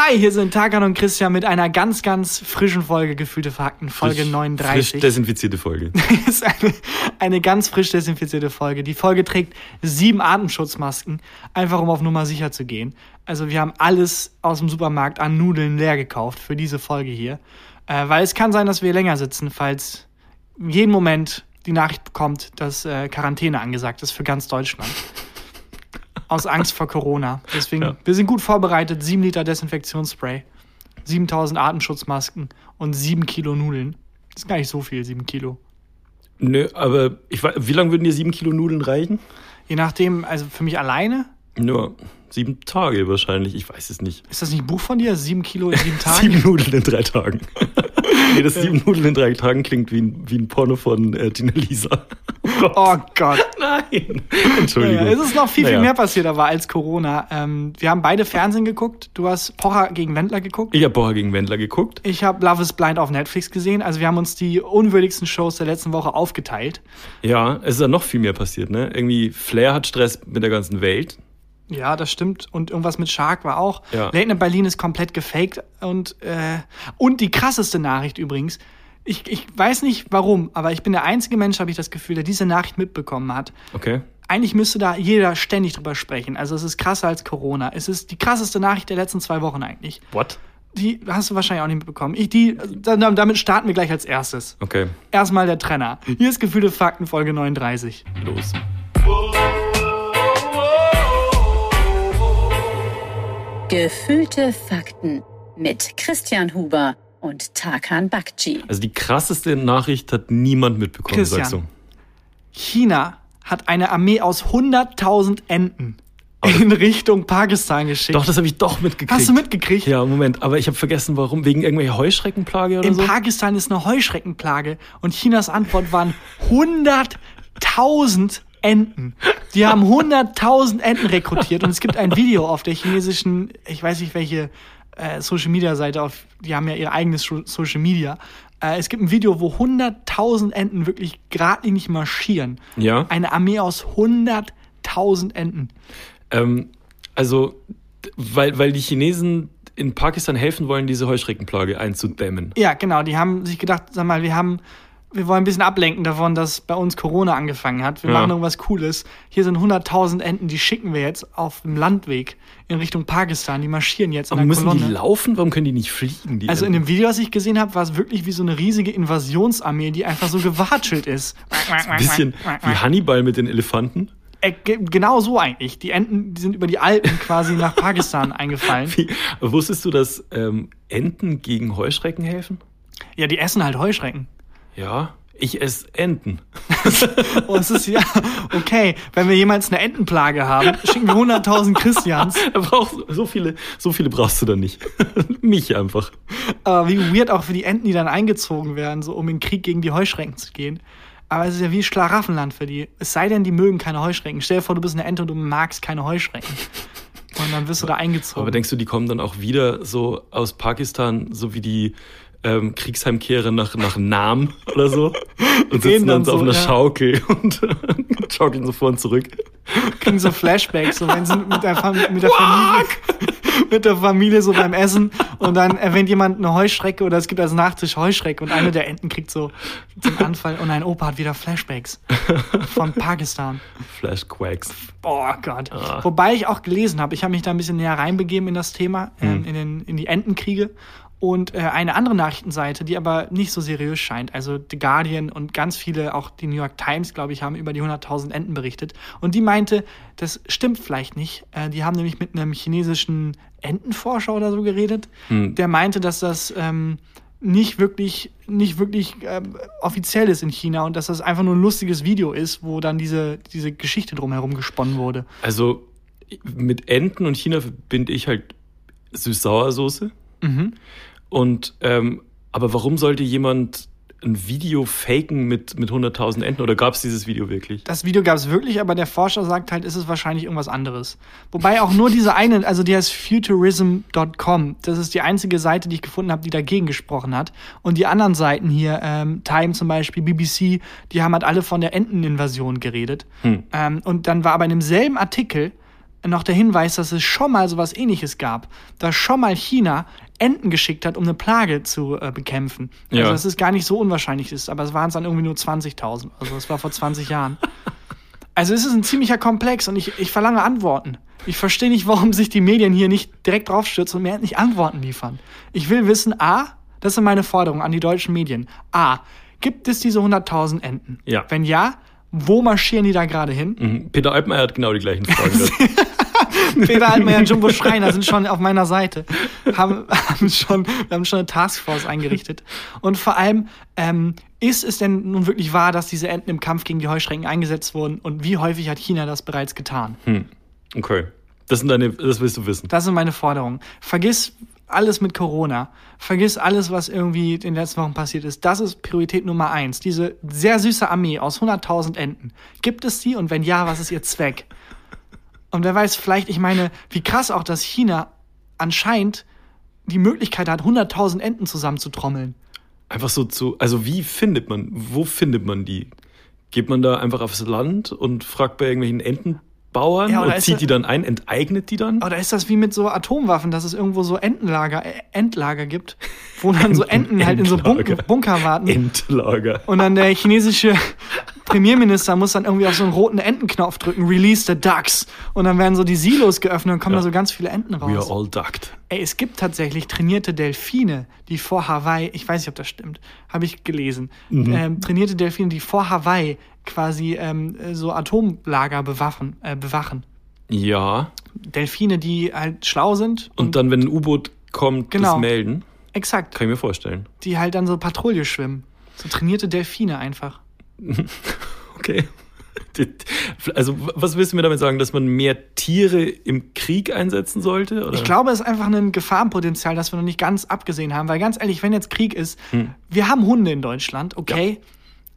Hi, hier sind Takan und Christian mit einer ganz, ganz frischen Folge Gefühlte Fakten, Folge Frisch- 39. Frisch desinfizierte Folge. ist eine, eine ganz frisch desinfizierte Folge. Die Folge trägt sieben Atemschutzmasken, einfach um auf Nummer sicher zu gehen. Also wir haben alles aus dem Supermarkt an Nudeln leer gekauft für diese Folge hier. Äh, weil es kann sein, dass wir länger sitzen, falls jeden Moment die Nachricht bekommt, dass äh, Quarantäne angesagt ist für ganz Deutschland. Aus Angst vor Corona. Deswegen, Ja. wir sind gut vorbereitet. Sieben Liter Desinfektionsspray, 7000 Atemschutzmasken und sieben Kilo Nudeln. Das ist gar nicht so viel, sieben Kilo. Nö, aber ich weiß, wie lange würden dir sieben Kilo Nudeln reichen? Je nachdem, also für mich alleine, Nur sieben Tage wahrscheinlich, ich weiß es nicht. ist das nicht ein Buch von dir? Sieben Kilo in sieben Tagen? Sieben Nudeln in drei Tagen. nee, das sieben Nudeln in drei Tagen klingt wie ein, wie ein Porno von äh, Tina Lisa. Oh Gott. Oh Gott. Nein. Entschuldigung. es ist noch viel, viel Naja. mehr passiert aber als Corona. Ähm, wir haben beide Fernsehen geguckt. Du hast Pocher gegen Wendler geguckt. Ich habe Bocher gegen Wendler geguckt. Ich habe Love is Blind auf Netflix gesehen. Also wir haben uns die unwürdigsten Shows der letzten Woche aufgeteilt. Ja, es ist ja noch viel mehr passiert, ne? Irgendwie Flair hat Stress mit der ganzen Welt. Ja, das stimmt. Und irgendwas mit Shark war auch. Ja. Late Night Berlin ist komplett gefaked. Und, äh, und die krasseste Nachricht übrigens. Ich, ich weiß nicht warum, aber ich bin der einzige Mensch, habe ich das Gefühl, der diese Nachricht mitbekommen hat. Okay. Eigentlich müsste da jeder ständig drüber sprechen. Also es ist krasser als Corona. Es ist die krasseste Nachricht der letzten zwei Wochen eigentlich. What? Die hast du wahrscheinlich auch nicht mitbekommen. Ich, die, damit starten wir gleich als erstes. Okay, Erstmal der Trenner. Hier ist Gefühle Fakten Folge 39. los. Gefühlte Fakten mit Christian Huber und Tarkan Bakci. Also die krasseste Nachricht hat niemand mitbekommen, Christian. sagst du. China hat eine Armee aus 100.000 Enten in Richtung Pakistan geschickt. Doch, das habe ich doch mitgekriegt. Hast du mitgekriegt? Ja, Moment, aber ich habe vergessen, warum. Wegen irgendwelcher Heuschreckenplage oder In so? Pakistan ist eine Heuschreckenplage und Chinas Antwort waren 100.000 Enten. Die haben 100.000 Enten rekrutiert und es gibt ein Video auf der chinesischen, ich weiß nicht welche äh, Social Media Seite, auf, die haben ja ihr eigenes Social Media. Äh, es gibt ein Video, wo 100.000 Enten wirklich geradlinig marschieren. Ja. Eine Armee aus 100.000 Enten. Ähm, also, weil, weil die Chinesen in Pakistan helfen wollen, diese Heuschreckenplage einzudämmen. Ja, genau. Die haben sich gedacht, sag mal, wir haben, wir wollen ein bisschen ablenken davon, dass bei uns Corona angefangen hat. Wir Ja. machen irgendwas Cooles. Hier sind 100.000 Enten, die schicken wir jetzt auf dem Landweg in Richtung Pakistan. Die marschieren jetzt in Aber der müssen Kolonne. die laufen? Warum können die nicht fliegen? Die also in Enten? dem Video, was ich gesehen habe, war es wirklich wie so eine riesige Invasionsarmee, die einfach so gewatschelt ist. Ein bisschen wie Hannibal mit den Elefanten. Äh, ge- genau so eigentlich. Die Enten, die sind über die Alpen quasi nach Pakistan eingefallen. Wie, wusstest du, dass ähm, Enten gegen Heuschrecken helfen? Ja, die essen halt Heuschrecken. Ja, ich esse Enten. Oh, es ist ja, okay, wenn wir jemals eine Entenplage haben, schicken wir 100.000 Christians. Brauchst so viele, so viele brauchst du dann nicht. Mich einfach. Aber wie weird auch für die Enten, die dann eingezogen werden, so um in den Krieg gegen die Heuschrecken zu gehen. Aber es ist ja wie Schlaraffenland für die. Es sei denn, die mögen keine Heuschrecken. Stell dir vor, du bist eine Ente und du magst keine Heuschrecken. Und dann wirst du da eingezogen. Aber denkst du, die kommen dann auch wieder so aus Pakistan, so wie die ähm, Kriegsheimkehrer nach, nach Nam oder so? Und sitzen dann dann so auf einer ja. Schaukel und schaukeln so vor und zurück. kriegen so Flashbacks, so wenn sie mit der, Fam mit der Familie mit der Familie so beim Essen und dann erwähnt jemand eine Heuschrecke oder es gibt als Nachtisch Heuschrecke und eine der Enten kriegt so den Anfall und ein Opa hat wieder Flashbacks von Pakistan. Flashquacks. Boah Gott. Ah. Wobei ich auch gelesen habe, ich habe mich da ein bisschen näher reinbegeben in das Thema, ähm, in, den, in die Entenkriege. Und äh, eine andere Nachrichtenseite, die aber nicht so seriös scheint, also The Guardian und ganz viele, auch die New York Times, glaube ich, haben über die 100.000 Enten berichtet. Und die meinte, das stimmt vielleicht nicht. Äh, die haben nämlich mit einem chinesischen Entenforscher oder so geredet. Der meinte, dass das ähm, nicht wirklich, nicht wirklich ähm, offiziell ist in China und dass das einfach nur ein lustiges Video ist, wo dann diese, diese Geschichte drumherum gesponnen wurde. Also mit Enten und China verbinde ich halt Süß-Sauersoße. Mhm. Und ähm, aber warum sollte jemand ein Video faken mit, mit 100.000 Enten? Oder gab es dieses Video wirklich? Das Video gab es wirklich, aber der Forscher sagt halt, ist es wahrscheinlich irgendwas anderes. Wobei auch nur diese eine, also die heißt futurism.com, das ist die einzige Seite, die ich gefunden habe, die dagegen gesprochen hat. Und die anderen Seiten hier, ähm, Time zum Beispiel, BBC, die haben halt alle von der Enteninvasion geredet. Ähm, und dann war aber in demselben Artikel noch der Hinweis, dass es schon mal sowas ähnliches gab, dass schon mal China Enten geschickt hat, um eine Plage zu äh, bekämpfen. Also Ja. dass es gar nicht so unwahrscheinlich ist, aber es waren es dann irgendwie nur 20.000. Also das war vor 20 Jahren. Also es ist ein ziemlicher Komplex und ich, ich verlange Antworten. Ich verstehe nicht, warum sich die Medien hier nicht direkt draufstürzen und mir endlich Antworten liefern. Ich will wissen, A, das sind meine Forderungen an die deutschen Medien. A, gibt es diese 100.000 Enten? Ja. Wenn ja, wo marschieren die da gerade hin? Mhm. Peter Altmaier hat genau die gleichen Fragen. Peter Altmaier und Jumbo Schreiner sind schon auf meiner Seite. Haben, haben schon, wir haben schon eine Taskforce eingerichtet. Und vor allem, ähm, ist es denn nun wirklich wahr, dass diese Enten im Kampf gegen die Heuschrecken eingesetzt wurden? Und wie häufig hat China das bereits getan? Okay. Das sind deine, das willst du wissen. Das sind meine Forderungen. Vergiss alles mit Corona. Vergiss alles, was irgendwie in den letzten Wochen passiert ist. Das ist Priorität Nummer eins. Diese sehr süße Armee aus 100.000 Enten. Gibt es die? Und wenn ja, was ist ihr Zweck? Und wer weiß, vielleicht, ich meine, wie krass auch, dass China anscheinend die Möglichkeit hat, 100.000 Enten zusammenzutrommeln. Einfach so zu, also wie findet man, wo findet man die? Geht man da einfach aufs Land und fragt bei irgendwelchen Entenbauern Ja, und zieht das- die dann ein, enteignet die dann? Oder ist das wie mit so Atomwaffen, dass es irgendwo so Entenlager, äh, Endlager gibt, wo dann so Enten halt in so Bunker, Endlager. Bunker warten? Endlager. Und dann der chinesische Premierminister muss dann irgendwie auf so einen roten Entenknopf drücken, release the ducks. Und dann werden so die Silos geöffnet und kommen Ja. da so ganz viele Enten We are raus. all ducked. Ey, es gibt tatsächlich trainierte Delfine, die vor Hawaii, ich weiß nicht, ob das stimmt, habe ich gelesen, ähm, trainierte Delfine, die vor Hawaii quasi ähm, so Atomlager bewaffen, äh, bewachen. Ja. Delfine, die halt schlau sind Und dann, wenn ein U-Boot kommt, Genau. das melden, exakt, kann ich mir vorstellen. die halt dann so Patrouille schwimmen. So trainierte Delfine einfach. Okay. Also, was willst du mir damit sagen, dass man mehr Tiere im Krieg einsetzen sollte? Oder? Ich glaube, es ist einfach ein Gefahrenpotenzial, das wir noch nicht ganz abgesehen haben. Weil ganz ehrlich, wenn jetzt Krieg ist, wir haben Hunde in Deutschland, okay.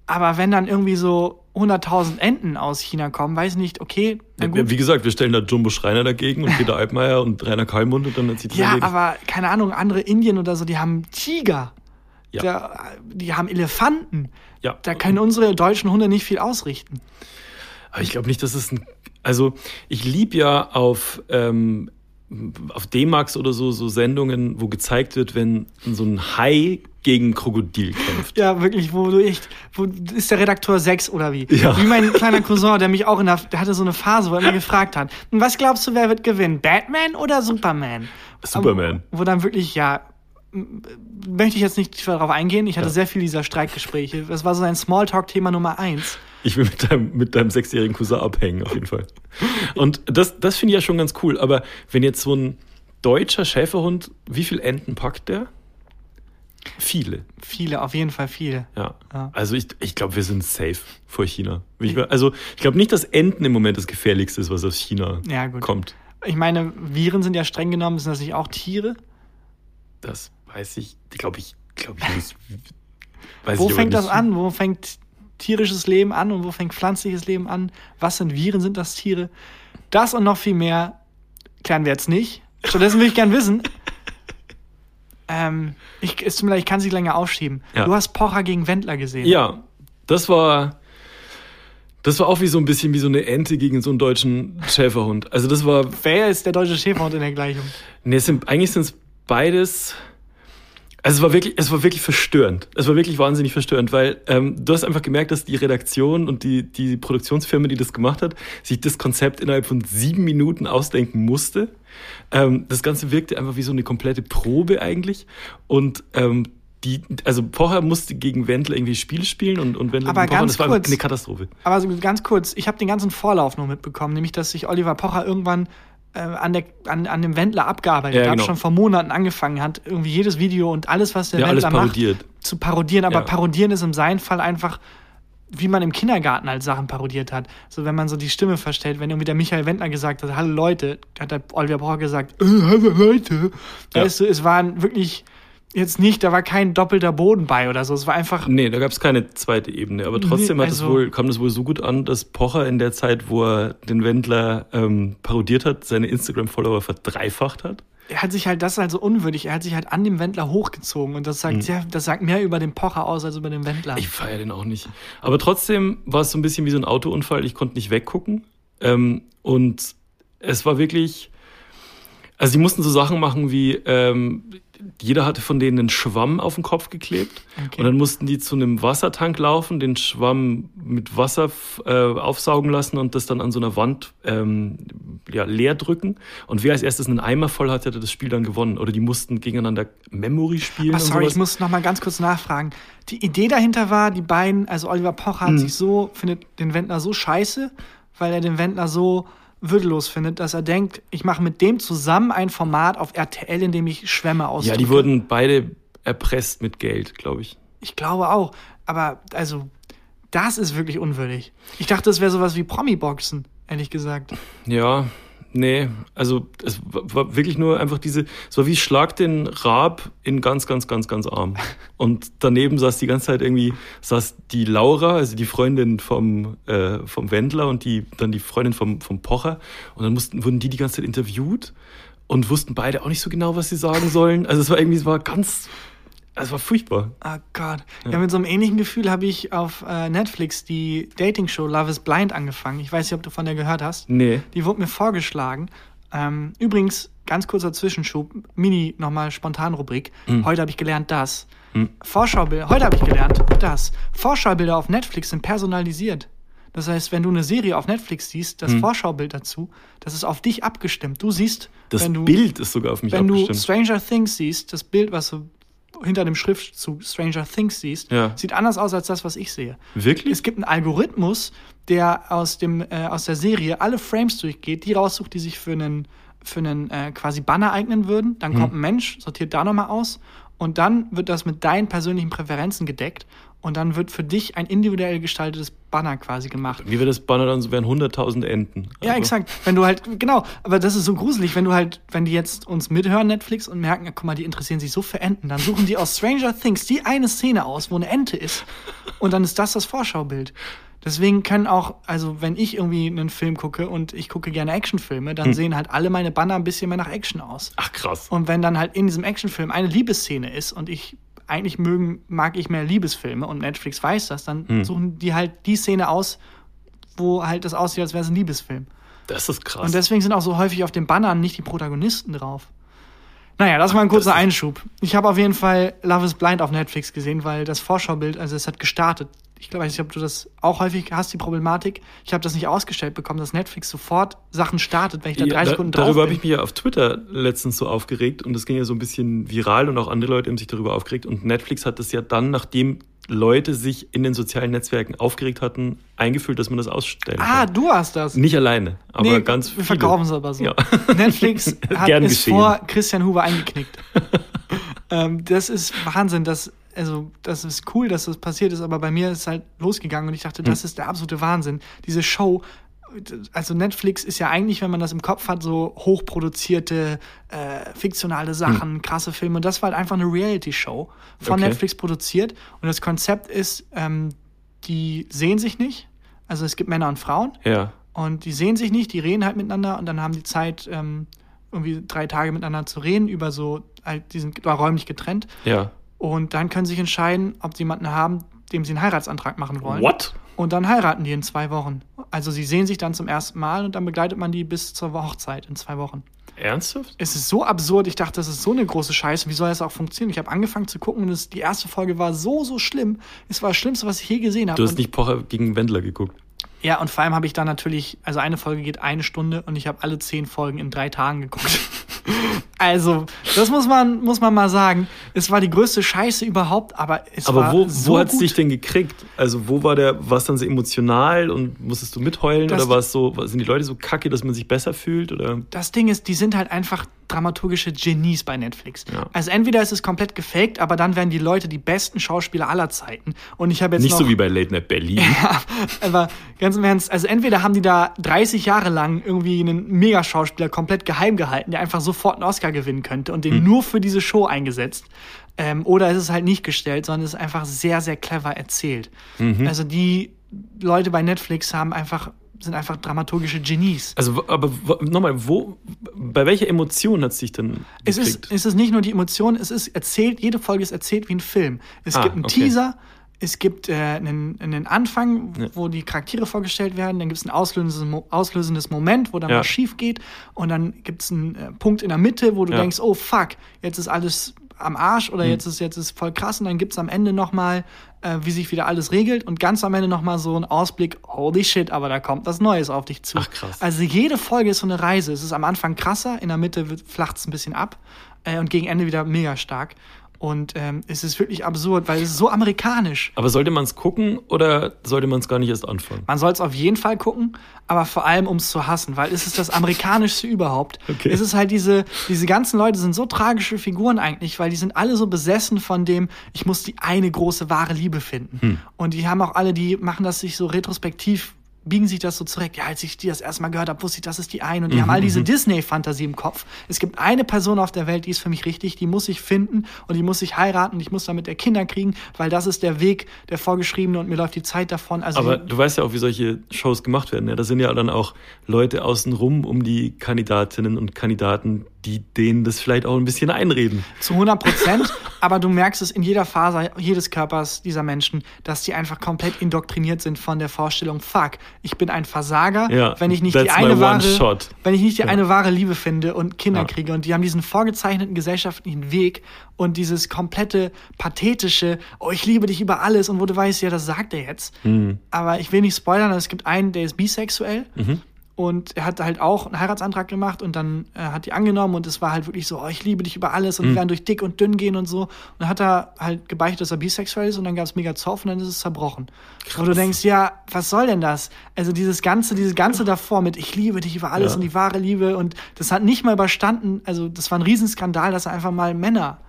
Aber wenn dann irgendwie so 100.000 Enten aus China kommen, weiß ich nicht, okay, Ja. Wie gesagt, wir stellen da Jumbo Schreiner dagegen und Peter Altmaier und Rainer Kalmund und dann hat sich das Ja, erledigt. aber keine Ahnung, andere Indien oder so, die haben Tiger. Ja. Da, die haben Elefanten. Ja. Da können unsere deutschen Hunde nicht viel ausrichten. Aber ich glaube nicht, dass es ein. Also, ich lieb ja auf, ähm, auf D-Max oder so, so Sendungen, wo gezeigt wird, wenn so ein Hai gegen Krokodil kämpft. Ja, wirklich, wo du echt, wo ist der Redakteur 6 oder wie? Ja. Wie mein kleiner Cousin, der mich auch in der, der hatte so eine Phase, wo er mir gefragt hat, "Und was glaubst du, wer wird gewinnen? Batman oder Superman? Superman. Wo, wo dann wirklich, ja, möchte ich jetzt nicht darauf eingehen. Ich hatte Ja. sehr viel dieser Streitgespräche. Das war so ein Smalltalk-Thema Nummer eins. Ich will mit deinem, mit deinem sechsjährigen Cousin abhängen, auf jeden Fall. Und das, das finde ich ja schon ganz cool. Aber wenn jetzt so ein deutscher Schäferhund, wie viel Enten packt der? Viele. Viele, auf jeden Fall viele. Ja. Ja. Also ich, ich glaube, wir sind safe vor China. Ich, also ich glaube nicht, dass Enten im Moment das Gefährlichste ist, was aus China Ja, kommt. Ich meine, Viren sind ja streng genommen, sind das nicht auch Tiere? Das weiß ich, glaube ich, glaube ich nicht. Weiß Wo ich fängt das an? Wo fängt tierisches Leben an und wo fängt pflanzliches Leben an? Was sind Viren? Sind das Tiere? Das und noch viel mehr klären wir jetzt nicht. Stattdessen will ich gern wissen. Ähm, ich, mir leid, ich kann es nicht länger aufschieben. Ja. Du hast Pocher gegen Wendler gesehen. Ja, das war, das war auch wie so ein bisschen wie so eine Ente gegen so einen deutschen Schäferhund. Also das war, Wer ist der deutsche Schäferhund in der Gleichung? nee, es sind, eigentlich sind es beides. Also es war wirklich, es war wirklich verstörend. Es war wirklich wahnsinnig verstörend, weil ähm, du hast einfach gemerkt, dass die Redaktion und die, die Produktionsfirma, die das gemacht hat, sich das Konzept innerhalb von sieben Minuten ausdenken musste. Ähm, das Ganze wirkte einfach wie so eine komplette Probe eigentlich. Und ähm, die, also Pocher musste gegen Wendler irgendwie Spiel spielen und, und Wendler Aber gegen Pocher. das war kurz. eine Katastrophe. Aber so ganz kurz, ich habe den ganzen Vorlauf noch mitbekommen, nämlich dass sich Oliver Pocher irgendwann an, der, an, an dem Wendler abgearbeitet Ja, hat, genau. schon vor Monaten angefangen hat, irgendwie jedes Video und alles, was der Ja, Wendler macht, zu parodieren. Aber Ja. parodieren ist in seinem Fall einfach, wie man im Kindergarten halt Sachen parodiert hat. So, wenn man so die Stimme verstellt, wenn irgendwie der Michael Wendler gesagt hat, hallo Leute, hat der Oliver Pocher gesagt, äh, hallo Leute. Ja. Weißt du, es waren wirklich jetzt nicht, da war kein doppelter Boden bei oder so. Es war einfach Nee, da gab es keine zweite Ebene. Aber trotzdem Nee, hat es also- wohl, kam das wohl so gut an, dass Pocher in der Zeit, wo er den Wendler ähm, parodiert hat, seine Instagram-Follower verdreifacht hat. er hat sich halt, das ist halt so unwürdig, er hat sich halt an dem Wendler hochgezogen und das sagt, sehr, das sagt mehr über den Pocher aus als über den Wendler. Mhm. Ich feiere den auch nicht. Aber trotzdem war es so ein bisschen wie so ein Autounfall. Ich konnte nicht weggucken. Ähm, und es war wirklich, also sie mussten so Sachen machen wie, ähm, jeder hatte von denen einen Schwamm auf den Kopf geklebt Okay. und dann mussten die zu einem Wassertank laufen, den Schwamm mit Wasser äh, aufsaugen lassen und das dann an so einer Wand ähm, ja, leer drücken. Und wer als erstes einen Eimer voll hatte, hatte das Spiel dann gewonnen. Oder die mussten gegeneinander Memory spielen. Und sorry, sowas. ich muss noch mal ganz kurz nachfragen. Die Idee dahinter war, die beiden, also Oliver Pocher Hm. hat sich so, findet den Wendler so scheiße, weil er den Wendler so würdelos findet, dass er denkt, ich mache mit dem zusammen ein Format auf RTL, in dem ich Schwämme ausdrücke. ja, die wurden beide erpresst mit Geld, glaube ich. Ich glaube auch. Aber also, das ist wirklich unwürdig. Ich dachte, das wäre sowas wie Promi-Boxen, ehrlich gesagt. Ja, nee, also es war wirklich nur einfach diese, es war wie Schlag den Raab in ganz, ganz, ganz, ganz arm. Und daneben saß die ganze Zeit irgendwie, saß die Laura, also die Freundin vom, äh, vom Wendler und die, dann die Freundin vom, vom Pocher. Und dann mussten, wurden die die ganze Zeit interviewt und wussten beide auch nicht so genau, was sie sagen sollen. Also es war irgendwie, es war ganz, es war furchtbar. Oh Gott. Ja. mit so einem ähnlichen Gefühl habe ich auf äh, Netflix die Dating-Show Love is Blind angefangen. Ich weiß nicht, ob du von der gehört hast. Nee. Die wurde mir vorgeschlagen. Ähm, übrigens, ganz kurzer Zwischenschub, Mini, nochmal Spontanrubrik. Heute habe ich gelernt, das. Vorschaubilder, heute habe ich gelernt, das. Vorschaubilder auf Netflix sind personalisiert. Das heißt, wenn du eine Serie auf Netflix siehst, das Vorschaubild dazu, das ist auf dich abgestimmt. Du siehst, Das wenn du, Bild ist sogar auf mich wenn du abgestimmt. Stranger Things siehst, das Bild, was du hinter dem Schriftzug Stranger Things siehst, Ja. sieht anders aus als das, was ich sehe. Wirklich? Es gibt einen Algorithmus, der aus, dem, äh, aus der Serie alle Frames durchgeht, die raussucht, die sich für einen, für einen äh, quasi Banner eignen würden. Dann kommt ein Mensch, sortiert da nochmal aus und dann wird das mit deinen persönlichen Präferenzen gedeckt und dann wird für dich ein individuell gestaltetes Banner quasi gemacht. Wie wäre das Banner dann so, wären 100.000 Enten. Ja, Also- exakt. Wenn du halt, genau, aber das ist so gruselig, wenn du halt, wenn die jetzt uns mithören, Netflix, und merken, ja, guck mal, die interessieren sich so für Enten, dann suchen die aus Stranger Things die eine Szene aus, wo eine Ente ist. Und dann ist das das Vorschaubild. Deswegen können auch, also wenn ich irgendwie einen Film gucke und ich gucke gerne Actionfilme, dann sehen halt alle meine Banner ein bisschen mehr nach Action aus. Ach krass. Und wenn dann halt in diesem Actionfilm eine Liebesszene ist und ich eigentlich mögen, mag ich mehr Liebesfilme und Netflix weiß das, dann suchen die halt die Szene aus, wo halt das aussieht, als wäre es ein Liebesfilm. Das ist krass. Und deswegen sind auch so häufig auf den Bannern nicht die Protagonisten drauf. Naja, das war ein kurzer Einschub. Ich habe auf jeden Fall Love is Blind auf Netflix gesehen, weil das Vorschaubild, also es hat gestartet. Ich glaube, ich weiß nicht, ob du das auch häufig hast, die Problematik. Ich habe das nicht ausgestellt bekommen, dass Netflix sofort Sachen startet, wenn ich da drei Ja, da, Sekunden drauf darüber habe ich mich ja auf Twitter letztens so aufgeregt und das ging ja so ein bisschen viral und auch andere Leute haben sich darüber aufgeregt und Netflix hat das ja dann, nachdem Leute sich in den sozialen Netzwerken aufgeregt hatten, eingefühlt, dass man das ausstellen ah, kann. du hast das. Nicht alleine, aber Nee, ganz wir viele. verkaufen es aber so. Ja. Netflix hat, geschehen. vor Christian Huber eingeknickt. ähm, das ist Wahnsinn. Das, also, das ist cool, dass das passiert ist, aber bei mir ist es halt losgegangen und ich dachte, Hm. das ist der absolute Wahnsinn. Diese Show, also Netflix ist ja eigentlich, wenn man das im Kopf hat, so hochproduzierte, äh, fiktionale Sachen, krasse Filme. Und das war halt einfach eine Reality-Show von Hm. Okay. Netflix produziert. Und das Konzept ist, ähm, die sehen sich nicht. Also es gibt Männer und Frauen. Ja. Und die sehen sich nicht, die reden halt miteinander und dann haben die Zeit, ähm, irgendwie drei Tage miteinander zu reden, über so, halt, die sind räumlich getrennt. Ja. Und dann können sie sich entscheiden, ob sie jemanden haben, dem sie einen Heiratsantrag machen wollen. What? Und dann heiraten die in zwei Wochen. Also sie sehen sich dann zum ersten Mal und dann begleitet man die bis zur Hochzeit in zwei Wochen. Ernsthaft? Es ist so absurd, ich dachte, das ist so eine große Scheiße, wie soll das auch funktionieren? Ich habe angefangen zu gucken und es, die erste Folge war so, so schlimm. Es war das Schlimmste, was ich je gesehen habe. Du hast Und- nicht Pocher gegen Wendler geguckt. ja, und vor allem habe ich dann natürlich, also eine Folge geht eine Stunde und ich habe alle zehn Folgen in drei Tagen geguckt. also, das muss man, muss man mal sagen. Es war die größte Scheiße überhaupt, aber es Aber war wo, so wo hat es dich denn gekriegt? Also wo war der, war es dann so emotional und musstest du mitheulen Das- oder war es so, sind die Leute so kacke, dass man sich besser fühlt oder? Das Ding ist, die sind halt einfach dramaturgische Genies bei Netflix. Ja. Also entweder ist es komplett gefaked, aber dann werden die Leute die besten Schauspieler aller Zeiten. Und ich habe jetzt Nicht noch, so wie bei Late Night Berlin. Ja, aber ganz im Ernst, also entweder haben die da 30 Jahre lang irgendwie einen Megaschauspieler komplett geheim gehalten, der einfach sofort einen Oscar gewinnen könnte und den Hm. nur für diese Show eingesetzt. Ähm, oder ist es halt nicht gestellt, sondern es ist einfach sehr, sehr clever erzählt. Mhm. Also die Leute bei Netflix haben einfach, sind einfach dramaturgische Genies. Also, aber nochmal, wo, bei welcher Emotion hat es dich denn Es ist, es ist nicht nur die Emotion, es ist erzählt, jede Folge ist erzählt wie ein Film. Es Ah, gibt einen okay. Teaser, es gibt äh, einen, einen Anfang, Ja. wo die Charaktere vorgestellt werden, dann gibt es ein auslösendes, auslösendes Moment, wo dann Ja. was schief geht und dann gibt es einen äh, Punkt in der Mitte, wo du Ja. denkst, oh fuck, jetzt ist alles am Arsch oder Mhm. jetzt ist jetzt ist voll krass und dann gibt es am Ende nochmal, äh, wie sich wieder alles regelt und ganz am Ende nochmal so ein Ausblick, holy shit, aber da kommt was Neues auf dich zu. Ach, krass. Also jede Folge ist so eine Reise. Es ist am Anfang krasser, in der Mitte flacht es ein bisschen ab äh, und gegen Ende wieder mega stark. Und ähm, es ist wirklich absurd, weil es ist so amerikanisch. Aber sollte man es gucken oder sollte man es gar nicht erst anfangen? Man soll es auf jeden Fall gucken, aber vor allem, um es zu hassen, weil es ist das Amerikanischste überhaupt. Okay. Es ist halt diese, diese ganzen Leute sind so tragische Figuren eigentlich, weil die sind alle so besessen von dem, ich muss die eine große wahre Liebe finden. Und die haben auch alle, die machen das sich so retrospektiv biegen sich das so zurecht. Ja, als ich die das erste Mal gehört habe, wusste ich, das ist die eine. Und die haben all diese Disney-Fantasie im Kopf. Es gibt eine Person auf der Welt, die ist für mich richtig, die muss ich finden und die muss ich heiraten und ich muss damit der Kinder kriegen, weil das ist der Weg, der vorgeschriebene und mir läuft die Zeit davon. Also Aber du weißt ja auch, wie solche Shows gemacht werden. Ja? Da sind ja dann auch Leute außenrum um die Kandidatinnen und Kandidaten, die denen das vielleicht auch ein bisschen einreden. Zu 100 Prozent, aber du merkst es in jeder Faser jedes Körpers dieser Menschen, dass die einfach komplett indoktriniert sind von der Vorstellung, fuck, ich bin ein Versager, Ja, wenn ich nicht die eine wahre, shot. wenn ich nicht die Ja. eine wahre Liebe finde und Kinder Ja. kriege und die haben diesen vorgezeichneten gesellschaftlichen Weg und dieses komplette pathetische, oh, ich liebe dich über alles und wo du weißt, ja, das sagt er jetzt. Mhm. Aber ich will nicht spoilern, es gibt einen, der ist bisexuell. Und er hat halt auch einen Heiratsantrag gemacht und dann äh, hat die angenommen und es war halt wirklich so, oh, ich liebe dich über alles und wir werden durch dick und dünn gehen und so. Und dann hat er halt gebeichtet, dass er bisexuell ist und dann gab es mega Zoff und dann ist es zerbrochen. Wo du denkst, ja, was soll denn das? Also dieses Ganze, dieses Ganze davor mit ich liebe dich über alles Ja. und die wahre Liebe und das hat nicht mal überstanden, also das war ein Riesenskandal, dass er einfach mal Männer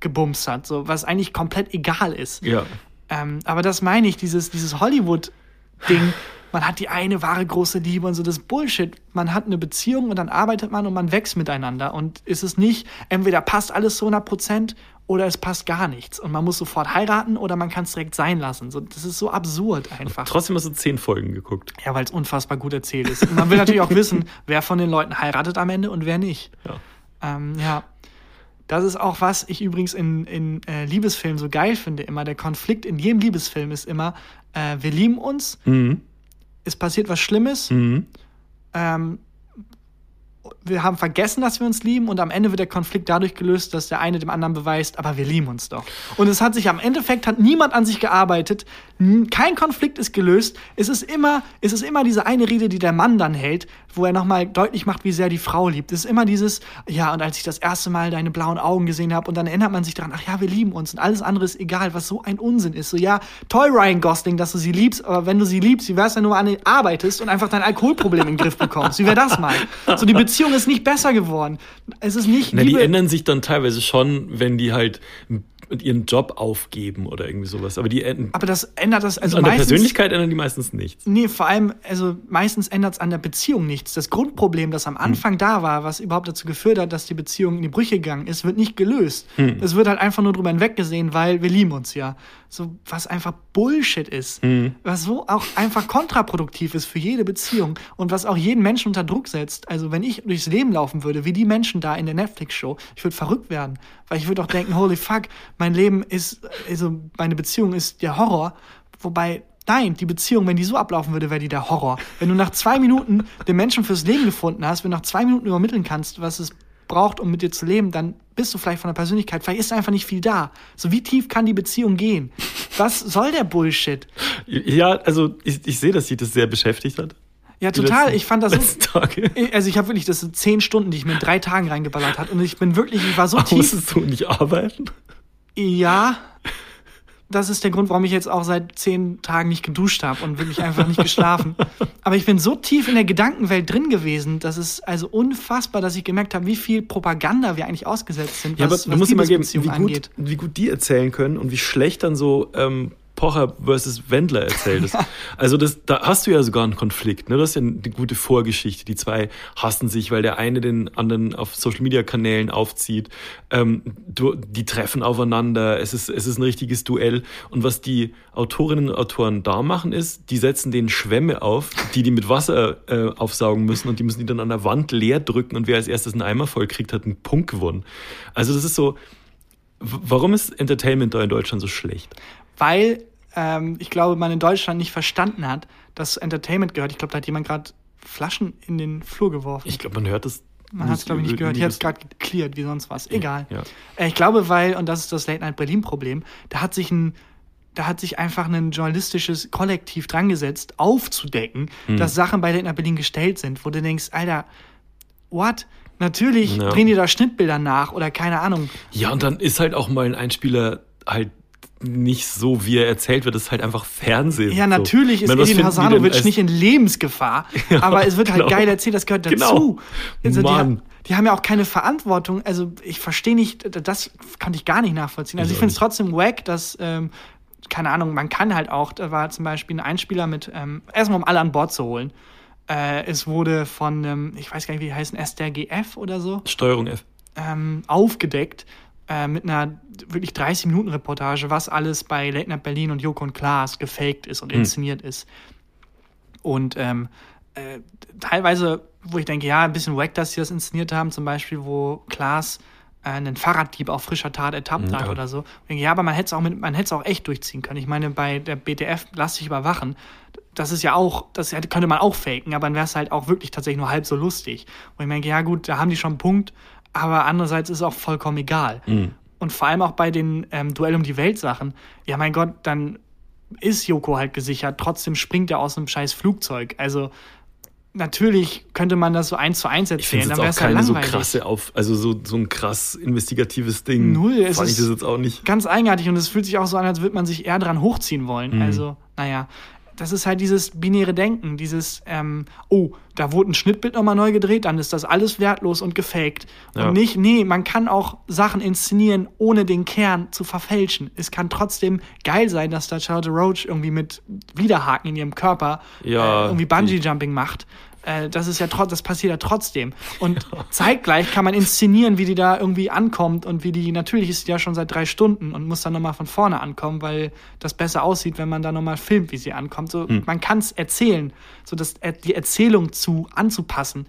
gebumst hat, so was eigentlich komplett egal ist. Ja. Ähm, aber das meine ich, dieses, dieses Hollywood-Ding. Man hat die eine wahre große Liebe und so das Bullshit. Man hat eine Beziehung und dann arbeitet man und man wächst miteinander. Und ist es nicht, entweder passt alles zu 100 Prozent oder es passt gar nichts. Und man muss sofort heiraten oder man kann es direkt sein lassen. So, das ist so absurd einfach. Trotzdem hast du zehn Folgen geguckt. Ja, weil es unfassbar gut erzählt ist. Und man will natürlich auch wissen, wer von den Leuten heiratet am Ende und wer nicht. Ja. Ähm, ja. Das ist auch was ich übrigens in, in äh, Liebesfilmen so geil finde. Immer der Konflikt in jedem Liebesfilm ist immer, äh, wir lieben uns, Mhm. Es passiert was Schlimmes, Mhm. ähm, wir haben vergessen, dass wir uns lieben und am Ende wird der Konflikt dadurch gelöst, dass der eine dem anderen beweist, aber wir lieben uns doch. Und es hat sich am Endeffekt hat niemand an sich gearbeitet, kein Konflikt ist gelöst. Es ist immer, es ist immer diese eine Rede, die der Mann dann hält, wo er nochmal deutlich macht, wie sehr die Frau liebt. Es ist immer dieses, ja, und als ich das erste Mal deine blauen Augen gesehen habe und dann erinnert man sich daran, ach ja, wir lieben uns und alles andere ist egal, was so ein Unsinn ist. So, ja, toll, Ryan Gosling, dass du sie liebst, aber wenn du sie liebst, wie wär's, wenn du an arbeitest und einfach dein Alkoholproblem in den Griff bekommst? Wie wäre das mal? So, die Beziehung ist nicht besser geworden. Es ist nicht Na, die Liebe- ändern sich dann teilweise schon, wenn die halt ihren Job aufgeben oder irgendwie sowas. Aber die ändern. aber das ändert das, also an der meistens, Persönlichkeit ändern die meistens nichts. Nee, vor allem, also meistens ändert es an der Beziehung nichts. Das Grundproblem, das am Anfang da war, was überhaupt dazu geführt hat, dass die Beziehung in die Brüche gegangen ist, wird nicht gelöst. Es wird halt einfach nur drüber hinweggesehen, weil wir lieben uns ja. So, was einfach Bullshit ist. Was so auch einfach kontraproduktiv ist für jede Beziehung und was auch jeden Menschen unter Druck setzt. Also, wenn ich durchs Leben laufen würde, wie die Menschen da in der Netflix-Show, ich würde verrückt werden. Weil ich würde auch denken, holy fuck, mein Leben ist, also meine Beziehung ist der Horror. Wobei Nein, die Beziehung, wenn die so ablaufen würde, wäre die der Horror. Wenn du nach zwei Minuten den Menschen fürs Leben gefunden hast, wenn du nach zwei Minuten übermitteln kannst, was es braucht, um mit dir zu leben, dann bist du vielleicht von der Persönlichkeit, vielleicht ist einfach nicht viel da. So wie tief kann die Beziehung gehen? Was soll der Bullshit? Ja, also ich, ich sehe, dass sie das sehr beschäftigt hat. Ja, total. letzten- Ich fand das so. Also ich habe wirklich, das sind zehn Stunden, die ich mir in drei Tagen reingeballert hat und ich bin wirklich, ich war so tief. Musstest du nicht arbeiten? Ja, das ist der Grund, warum ich jetzt auch seit zehn Tagen nicht geduscht habe und wirklich einfach nicht geschlafen. Aber ich bin so tief in der Gedankenwelt drin gewesen, dass es also unfassbar, dass ich gemerkt habe, wie viel Propaganda wir eigentlich ausgesetzt sind, Ja, aber was, du was musst dir mal geben, wie gut, angeht. wie gut die erzählen können und wie schlecht dann so ähm, Pocher versus Wendler erzählt ist. Also das, da hast du ja sogar einen Konflikt. Ne? Das ist ja eine gute Vorgeschichte. Die zwei hassen sich, weil der eine den anderen auf Social-Media-Kanälen aufzieht. Ähm, du, die treffen aufeinander. Es ist, es ist ein richtiges Duell. Und was die Autorinnen und Autoren da machen, ist, die setzen den Schwämme auf, die die mit Wasser äh, aufsaugen müssen und die müssen die dann an der Wand leer drücken und wer als erstes einen Eimer voll kriegt, hat einen Punkt gewonnen. Also das ist so, Warum ist Entertainment da in Deutschland so schlecht? Weil ähm, ich glaube, man in Deutschland nicht verstanden hat, dass Entertainment gehört. Ich glaube, da hat jemand gerade Flaschen in den Flur geworfen. Ich glaube, man hört es. Man hat es, glaube ich, nicht gehört. Ich habe es gerade geklärt, wie sonst was. Egal. Ja. Äh, Ich glaube, weil, und das ist das Late Night Berlin-Problem, da hat sich ein, da hat sich einfach ein journalistisches Kollektiv dran gesetzt, aufzudecken, Hm. dass Sachen bei Late Night Berlin gestellt sind, wo du denkst, Alter, what? Natürlich Ja. drehen die da Schnittbilder nach oder keine Ahnung. Ja, und dann ist halt auch mal ein Einspieler halt nicht so, wie er erzählt wird. Das ist halt einfach Fernsehen. Ja, so. natürlich Ich ist Edin die Hasanovic nicht in Lebensgefahr, Ja, aber es wird halt genau. geil erzählt, das gehört dazu. Genau. Also die, Mann. die haben ja auch keine Verantwortung. Also ich verstehe nicht, das kann ich gar nicht nachvollziehen. Also Ich finde es trotzdem wack, dass, ähm, keine Ahnung, man kann halt auch, da war zum Beispiel ein Einspieler mit, ähm, erstmal um alle an Bord zu holen. Äh, es wurde von, ähm, ich weiß gar nicht, wie die heißen, SDRGF oder so, Steuerung F. ähm, aufgedeckt äh, mit einer wirklich 30-Minuten-Reportage, was alles bei Late Night Berlin und Joko und Klaas gefaked ist und inszeniert ist. Und ähm, äh, teilweise, wo ich denke, ja, ein bisschen wack, dass sie das inszeniert haben, zum Beispiel, wo Klaas äh, einen Fahrraddieb auf frischer Tat ertappt hat Ja. oder so. Denke, ja, aber man hätte es auch, mit- man hätte es auch echt durchziehen können. Ich meine, bei der BTF, lass dich überwachen, das ist ja auch, das könnte man auch faken, aber dann wäre es halt auch wirklich tatsächlich nur halb so lustig. Und ich denke, ja gut, da haben die schon einen Punkt, aber andererseits ist es auch vollkommen egal. Und vor allem auch bei den ähm, Duell um die Welt Sachen, ja mein Gott, dann ist Joko halt gesichert, trotzdem springt er aus einem scheiß Flugzeug. Also natürlich könnte man das so eins zu eins Ich erzählen, finde dann es wäre es halt keine so langweilig. krasse auf, also so, so ein krass investigatives Ding. Null, es Fand ich ist- das jetzt auch nicht. Ganz eigenartig und es fühlt sich auch so an, als würde man sich eher dran hochziehen wollen. Mhm. Also, naja, das ist halt dieses binäre Denken, dieses, ähm, oh, da wurde ein Schnittbild nochmal neu gedreht, dann ist das alles wertlos und gefaked. Und Ja. nicht, nee, man kann auch Sachen inszenieren, ohne den Kern zu verfälschen. Es kann trotzdem geil sein, dass da Charlotte Roach irgendwie mit Widerhaken in ihrem Körper Ja, äh, irgendwie Bungee-Jumping macht. Äh, das ist ja trotz, das passiert ja trotzdem. Und zeitgleich kann man inszenieren, wie die da irgendwie ankommt und wie die, natürlich ist die ja schon seit drei Stunden und muss dann nochmal von vorne ankommen, weil das besser aussieht, wenn man da nochmal filmt, wie sie ankommt. So, Hm. Man kann es erzählen, so dass er- die Erzählung zu anzupassen,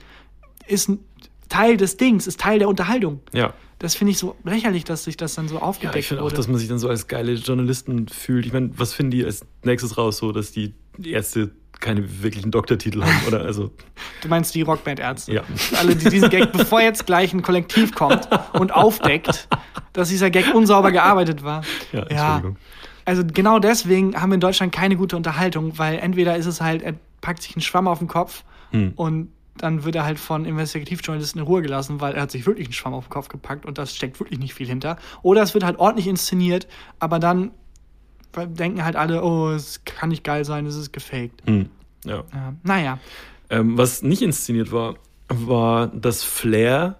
ist ein Teil des Dings, ist Teil der Unterhaltung. Ja. Das finde ich so lächerlich, dass sich das dann so Ja, aufgedeckt ich finde auch, dass man sich dann so als geile Journalisten fühlt. Ich meine, was finden die als nächstes raus, so dass die Ärzte keine wirklichen Doktortitel haben, oder? Also, Du meinst die Rockband-Ärzte. Ja. Alle, die diesen Gag, bevor jetzt gleich ein Kollektiv kommt und aufdeckt, dass dieser Gag unsauber gearbeitet war. Ja, Entschuldigung. Also genau deswegen haben wir in Deutschland keine gute Unterhaltung, weil entweder ist es halt, er packt sich einen Schwamm auf den Kopf Hm. und dann wird er halt von Investigativjournalisten in Ruhe gelassen, weil er hat sich wirklich einen Schwamm auf den Kopf gepackt und das steckt wirklich nicht viel hinter. Oder es wird halt ordentlich inszeniert, aber dann denken halt alle, oh, es kann nicht geil sein, es ist gefaked. hm, ja. Ja, naja. Ähm, was nicht inszeniert war, war, dass Flair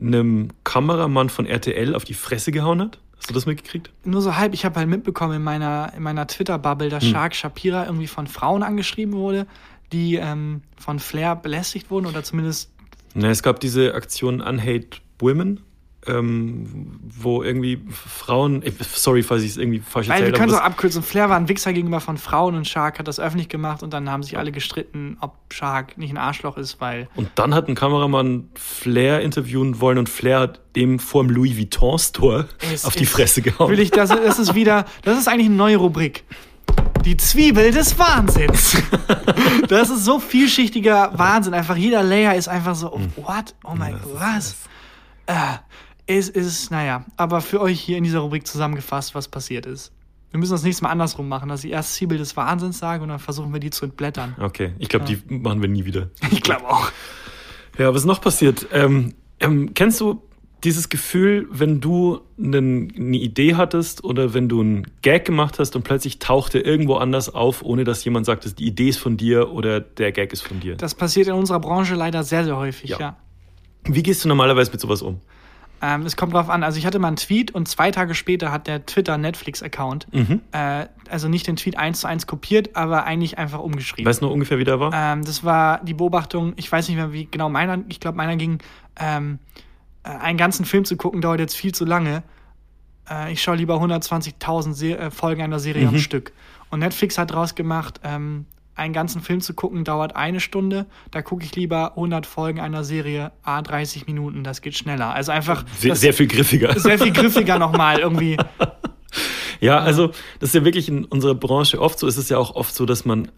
einem Kameramann von RTL auf die Fresse gehauen hat. Hast du das mitgekriegt? nur so halb, ich habe halt mitbekommen in meiner, in meiner Twitter-Bubble, dass Shark Shapira irgendwie von Frauen angeschrieben wurde, die ähm, von Flair belästigt wurden oder zumindest. Na, es gab diese Aktion Unhate Women, ähm, wo irgendwie Frauen, äh, sorry, falls ich es irgendwie falsch Weil wir erzählt können es auch habe. abkürzen. Flair war ein Wichser gegenüber von Frauen und Shark hat das öffentlich gemacht und dann haben sich alle gestritten, ob Shark nicht ein Arschloch ist, weil. Und dann hat ein Kameramann Flair interviewen wollen und Flair hat dem vor dem Louis Vuitton Store Es auf die Fresse gehauen. Will ich, das, das ist wieder, das ist eigentlich eine neue Rubrik. Die Zwiebel des Wahnsinns. Das ist so vielschichtiger Wahnsinn. Einfach jeder Layer ist einfach so, oh, what? Oh mein Gott, was? Äh, es ist, naja, aber für euch hier in dieser Rubrik zusammengefasst, was passiert ist. Wir müssen das nächste Mal andersrum machen, dass ich erst Zwiebel des Wahnsinns sage und dann versuchen wir die zu entblättern. Okay, ich glaube, die machen wir nie wieder. Ich glaube auch. Ja, was ist noch passiert? Ähm, ähm, kennst du dieses Gefühl, wenn du nen- eine Idee hattest oder wenn du einen Gag gemacht hast und plötzlich taucht er irgendwo anders auf, ohne dass jemand sagt, die Idee ist von dir oder der Gag ist von dir? Das passiert in unserer Branche leider sehr, sehr häufig, Ja. ja. Wie gehst du normalerweise mit sowas um? Ähm, es kommt drauf an. Also ich hatte mal einen Tweet und zwei Tage später hat der Twitter-Netflix-Account, äh, also nicht den Tweet eins zu eins kopiert, aber eigentlich einfach umgeschrieben. Weißt du noch ungefähr, wie der war? Ähm, das war die Beobachtung, ich weiß nicht mehr, wie genau meiner, ich glaube, meiner ging, ähm, äh, einen ganzen Film zu gucken, dauert jetzt viel zu lange. Äh, ich schaue lieber 120.000 Se äh, Folgen einer Serie am Stück. Und Netflix hat draus gemacht, ähm, einen ganzen Film zu gucken dauert eine Stunde. Da gucke ich lieber 100 Folgen einer Serie, a 30 Minuten, das geht schneller. Also einfach Sehr, das- sehr viel griffiger. sehr viel griffiger nochmal irgendwie. Ja, also das ist ja wirklich in unserer Branche oft so. Es ist ja auch oft so, dass man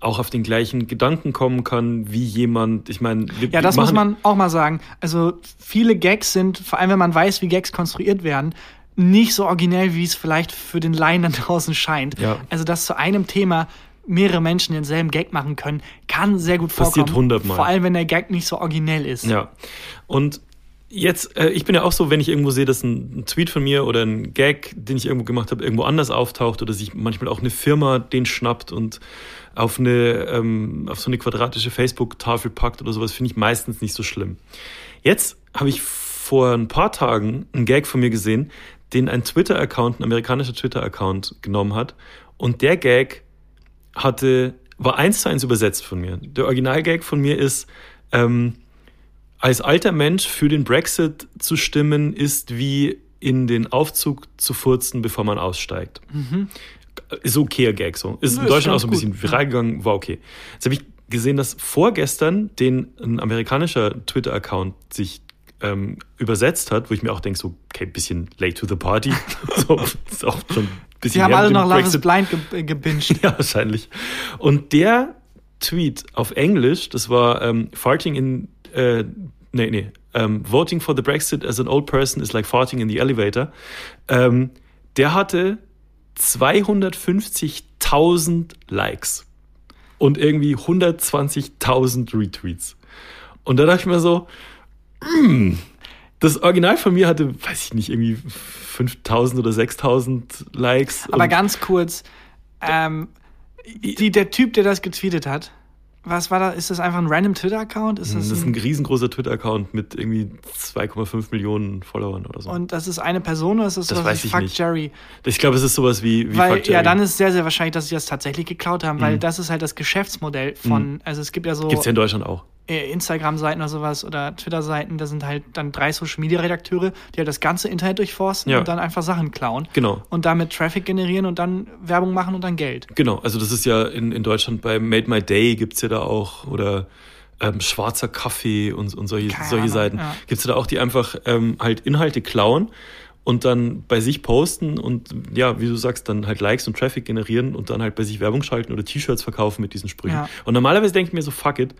auch auf den gleichen Gedanken kommen kann wie jemand. Ich meine, wir Ja, das muss man auch mal sagen. Also viele Gags sind, vor allem wenn man weiß, wie Gags konstruiert werden, nicht so originell, wie es vielleicht für den Laien da draußen scheint. Ja. Also, dass zu einem Thema mehrere Menschen denselben Gag machen können, kann sehr gut Passiert vorkommen. hundertmal. Vor allem, wenn der Gag nicht so originell ist. Ja. Und jetzt, äh, ich bin ja auch so, wenn ich irgendwo sehe, dass ein, ein Tweet von mir oder ein Gag, den ich irgendwo gemacht habe, irgendwo anders auftaucht oder sich manchmal auch eine Firma den schnappt und auf eine ähm, auf so eine quadratische Facebook-Tafel packt oder sowas, finde ich meistens nicht so schlimm. Jetzt habe ich vor ein paar Tagen einen Gag von mir gesehen, den ein Twitter-Account, ein amerikanischer Twitter-Account genommen hat. Und der Gag hatte, war eins zu eins übersetzt von mir. Der Originalgag von mir ist, ähm, als alter Mensch für den Brexit zu stimmen, ist wie in den Aufzug zu furzen, bevor man aussteigt. Ist okayer Gag so. Ist Nö, in ist Deutschland auch ganz so ein bisschen gut, viral gegangen, war okay. Jetzt habe ich gesehen, dass vorgestern den ein amerikanischer Twitter-Account sich ähm, übersetzt hat, wo ich mir auch denke, so, okay, bisschen late to the party. so, ist auch schon ein bisschen Sie haben alle noch Love is. Blind ge gebinged. Ja, wahrscheinlich. Und der Tweet auf Englisch, das war ähm, farting in, äh, nee, nee, ähm, voting for the Brexit as an old person is like farting in the elevator. Ähm, der hatte 250.000 Likes und irgendwie 120.000 Retweets. Und da dachte ich mir so, das Original von mir hatte, weiß ich nicht, irgendwie 5.000 oder 6.000 Likes. Aber ganz kurz, ähm, die, der Typ, der das getweetet hat, was war da? Ist das einfach ein random Twitter-Account? Ist das, Das ist ein, ein riesengroßer Twitter-Account mit irgendwie 2,5 Millionen Followern oder so. und das ist eine Person oder ist das, Das sowas wie ich Fuck nicht. Jerry? ich glaube, es ist sowas wie, wie Weil, Fuck Jerry. ja, dann ist es sehr, sehr wahrscheinlich, dass sie das tatsächlich geklaut haben, Mhm. weil das ist halt das Geschäftsmodell von, also es gibt ja so Gibt's ja in Deutschland auch. Äh, Instagram-Seiten oder sowas oder Twitter-Seiten, da sind halt dann drei Social-Media-Redakteure, die halt das ganze Internet durchforsten Ja. und dann einfach Sachen klauen. Genau. Und damit Traffic generieren und dann Werbung machen und dann Geld. Genau, also das ist ja in, in Deutschland bei Made My Day gibt's ja da auch oder ähm, schwarzer Kaffee und, und solche, Keine solche Ahnung, Seiten. ja. Gibt's ja da auch, die einfach ähm, halt Inhalte klauen und dann bei sich posten und ja, wie du sagst, dann halt Likes und Traffic generieren und dann halt bei sich Werbung schalten oder T-Shirts verkaufen mit diesen Sprüchen. Ja. Und normalerweise denke ich mir so, fuck it.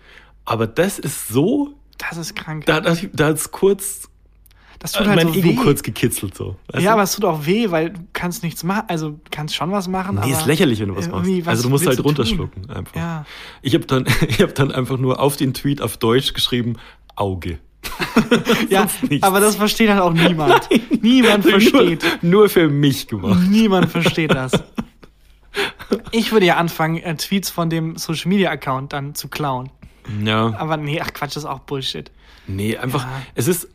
Aber das ist so, Das ist krank. da, da, da hat's kurz das tut halt mein so Ego weh. kurz gekitzelt so. Weißt ja, du? aber es tut auch weh, weil du kannst nichts machen. Also kannst schon was machen, Nee, aber ist lächerlich, wenn du was machst. was also du musst halt runterschlucken einfach. Ja. Ich habe dann, ich hab dann einfach nur auf den Tweet auf Deutsch geschrieben, Auge. Ja, aber das versteht halt auch niemand. Niemand versteht. Nur, nur für mich gemacht. Niemand versteht das. Ich würde ja anfangen, äh, Tweets von dem Social Media Account dann zu klauen. Ja. Aber nee, ach Quatsch, das ist auch Bullshit. Nee, einfach, Ja. es ist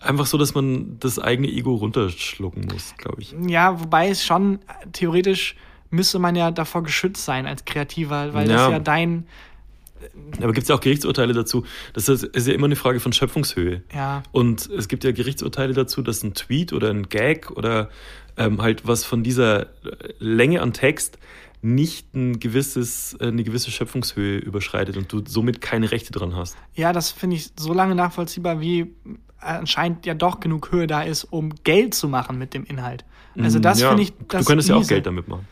einfach so, dass man das eigene Ego runterschlucken muss, glaube ich. Ja, wobei es schon theoretisch müsste man ja davor geschützt sein als Kreativer, weil das Ja. ja dein, Aber gibt es ja auch Gerichtsurteile dazu? Das ist, ist ja immer eine Frage von Schöpfungshöhe. ja, Und es gibt ja Gerichtsurteile dazu, dass ein Tweet oder ein Gag oder ähm, halt was von dieser Länge an Text nicht ein gewisses, äh, eine gewisse Schöpfungshöhe überschreitet und du somit keine Rechte dran hast. ja, das finde ich so lange nachvollziehbar, wie anscheinend ja doch genug Höhe da ist, um Geld zu machen mit dem Inhalt. Also das Mm, Ja, finde ich das Du könntest ja auch miese. Geld damit machen.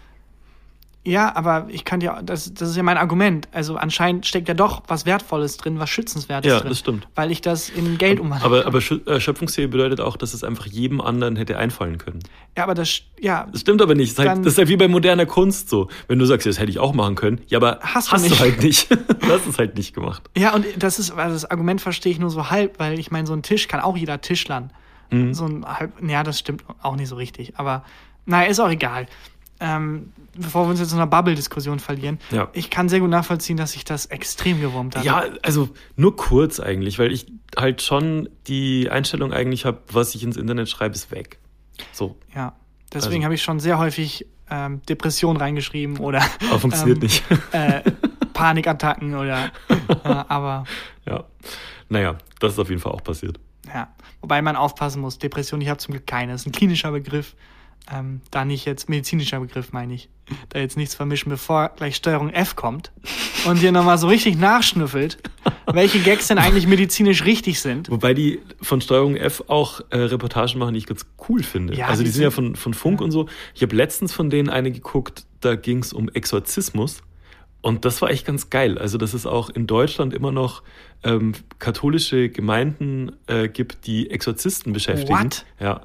Ja, aber ich kann ja, das, das ist ja mein Argument. Also anscheinend steckt ja doch was Wertvolles drin, was Schützenswertes Ja, drin. das stimmt. Weil ich das in Geld umwandeln Aber, aber äh, Schöpfungshöhe bedeutet auch, dass es einfach jedem anderen hätte einfallen können. ja, aber das, ja, Das stimmt aber nicht. Das ist, halt, Dann- das ist halt wie bei moderner Kunst so. Wenn du sagst, ja, das hätte ich auch machen können, ja, aber Hast hast, du du, nicht. halt nicht. du hast es halt nicht gemacht. ja, und das ist, also das Argument verstehe ich nur so halb, weil ich meine, so ein Tisch kann auch jeder Tischlern. Mhm. So ein halb, ja, das stimmt auch nicht so richtig. Aber naja, ist auch egal. Ähm, bevor wir uns jetzt in einer Bubble-Diskussion verlieren, Ja. ich kann sehr gut nachvollziehen, dass sich das extrem gewurmt hat. Ja, also nur kurz eigentlich, weil ich halt schon die Einstellung eigentlich habe, was ich ins Internet schreibe, ist weg. So, Ja. Deswegen Also- habe ich schon sehr häufig ähm, Depression reingeschrieben oder aber funktioniert Ähm, nicht. äh, Panikattacken oder äh, aber ja. Naja, das ist auf jeden Fall auch passiert. ja. Wobei man aufpassen muss. Depression, ich habe zum Glück keine. Das ist ein klinischer Begriff. Ähm, da nicht jetzt medizinischer Begriff, meine ich. Da jetzt nichts vermischen, bevor gleich Steuerung F kommt und hier nochmal so richtig nachschnüffelt, welche Gags denn eigentlich medizinisch richtig sind. Wobei die von Steuerung F auch äh, Reportagen machen, die ich ganz cool finde. Ja, also die, die sind ja von, von Funk und so. Ich habe letztens von denen eine geguckt, da ging es um Exorzismus. Und das war echt ganz geil. Also, dass es auch in Deutschland immer noch ähm, katholische Gemeinden äh, gibt, die Exorzisten beschäftigen. What? Ja.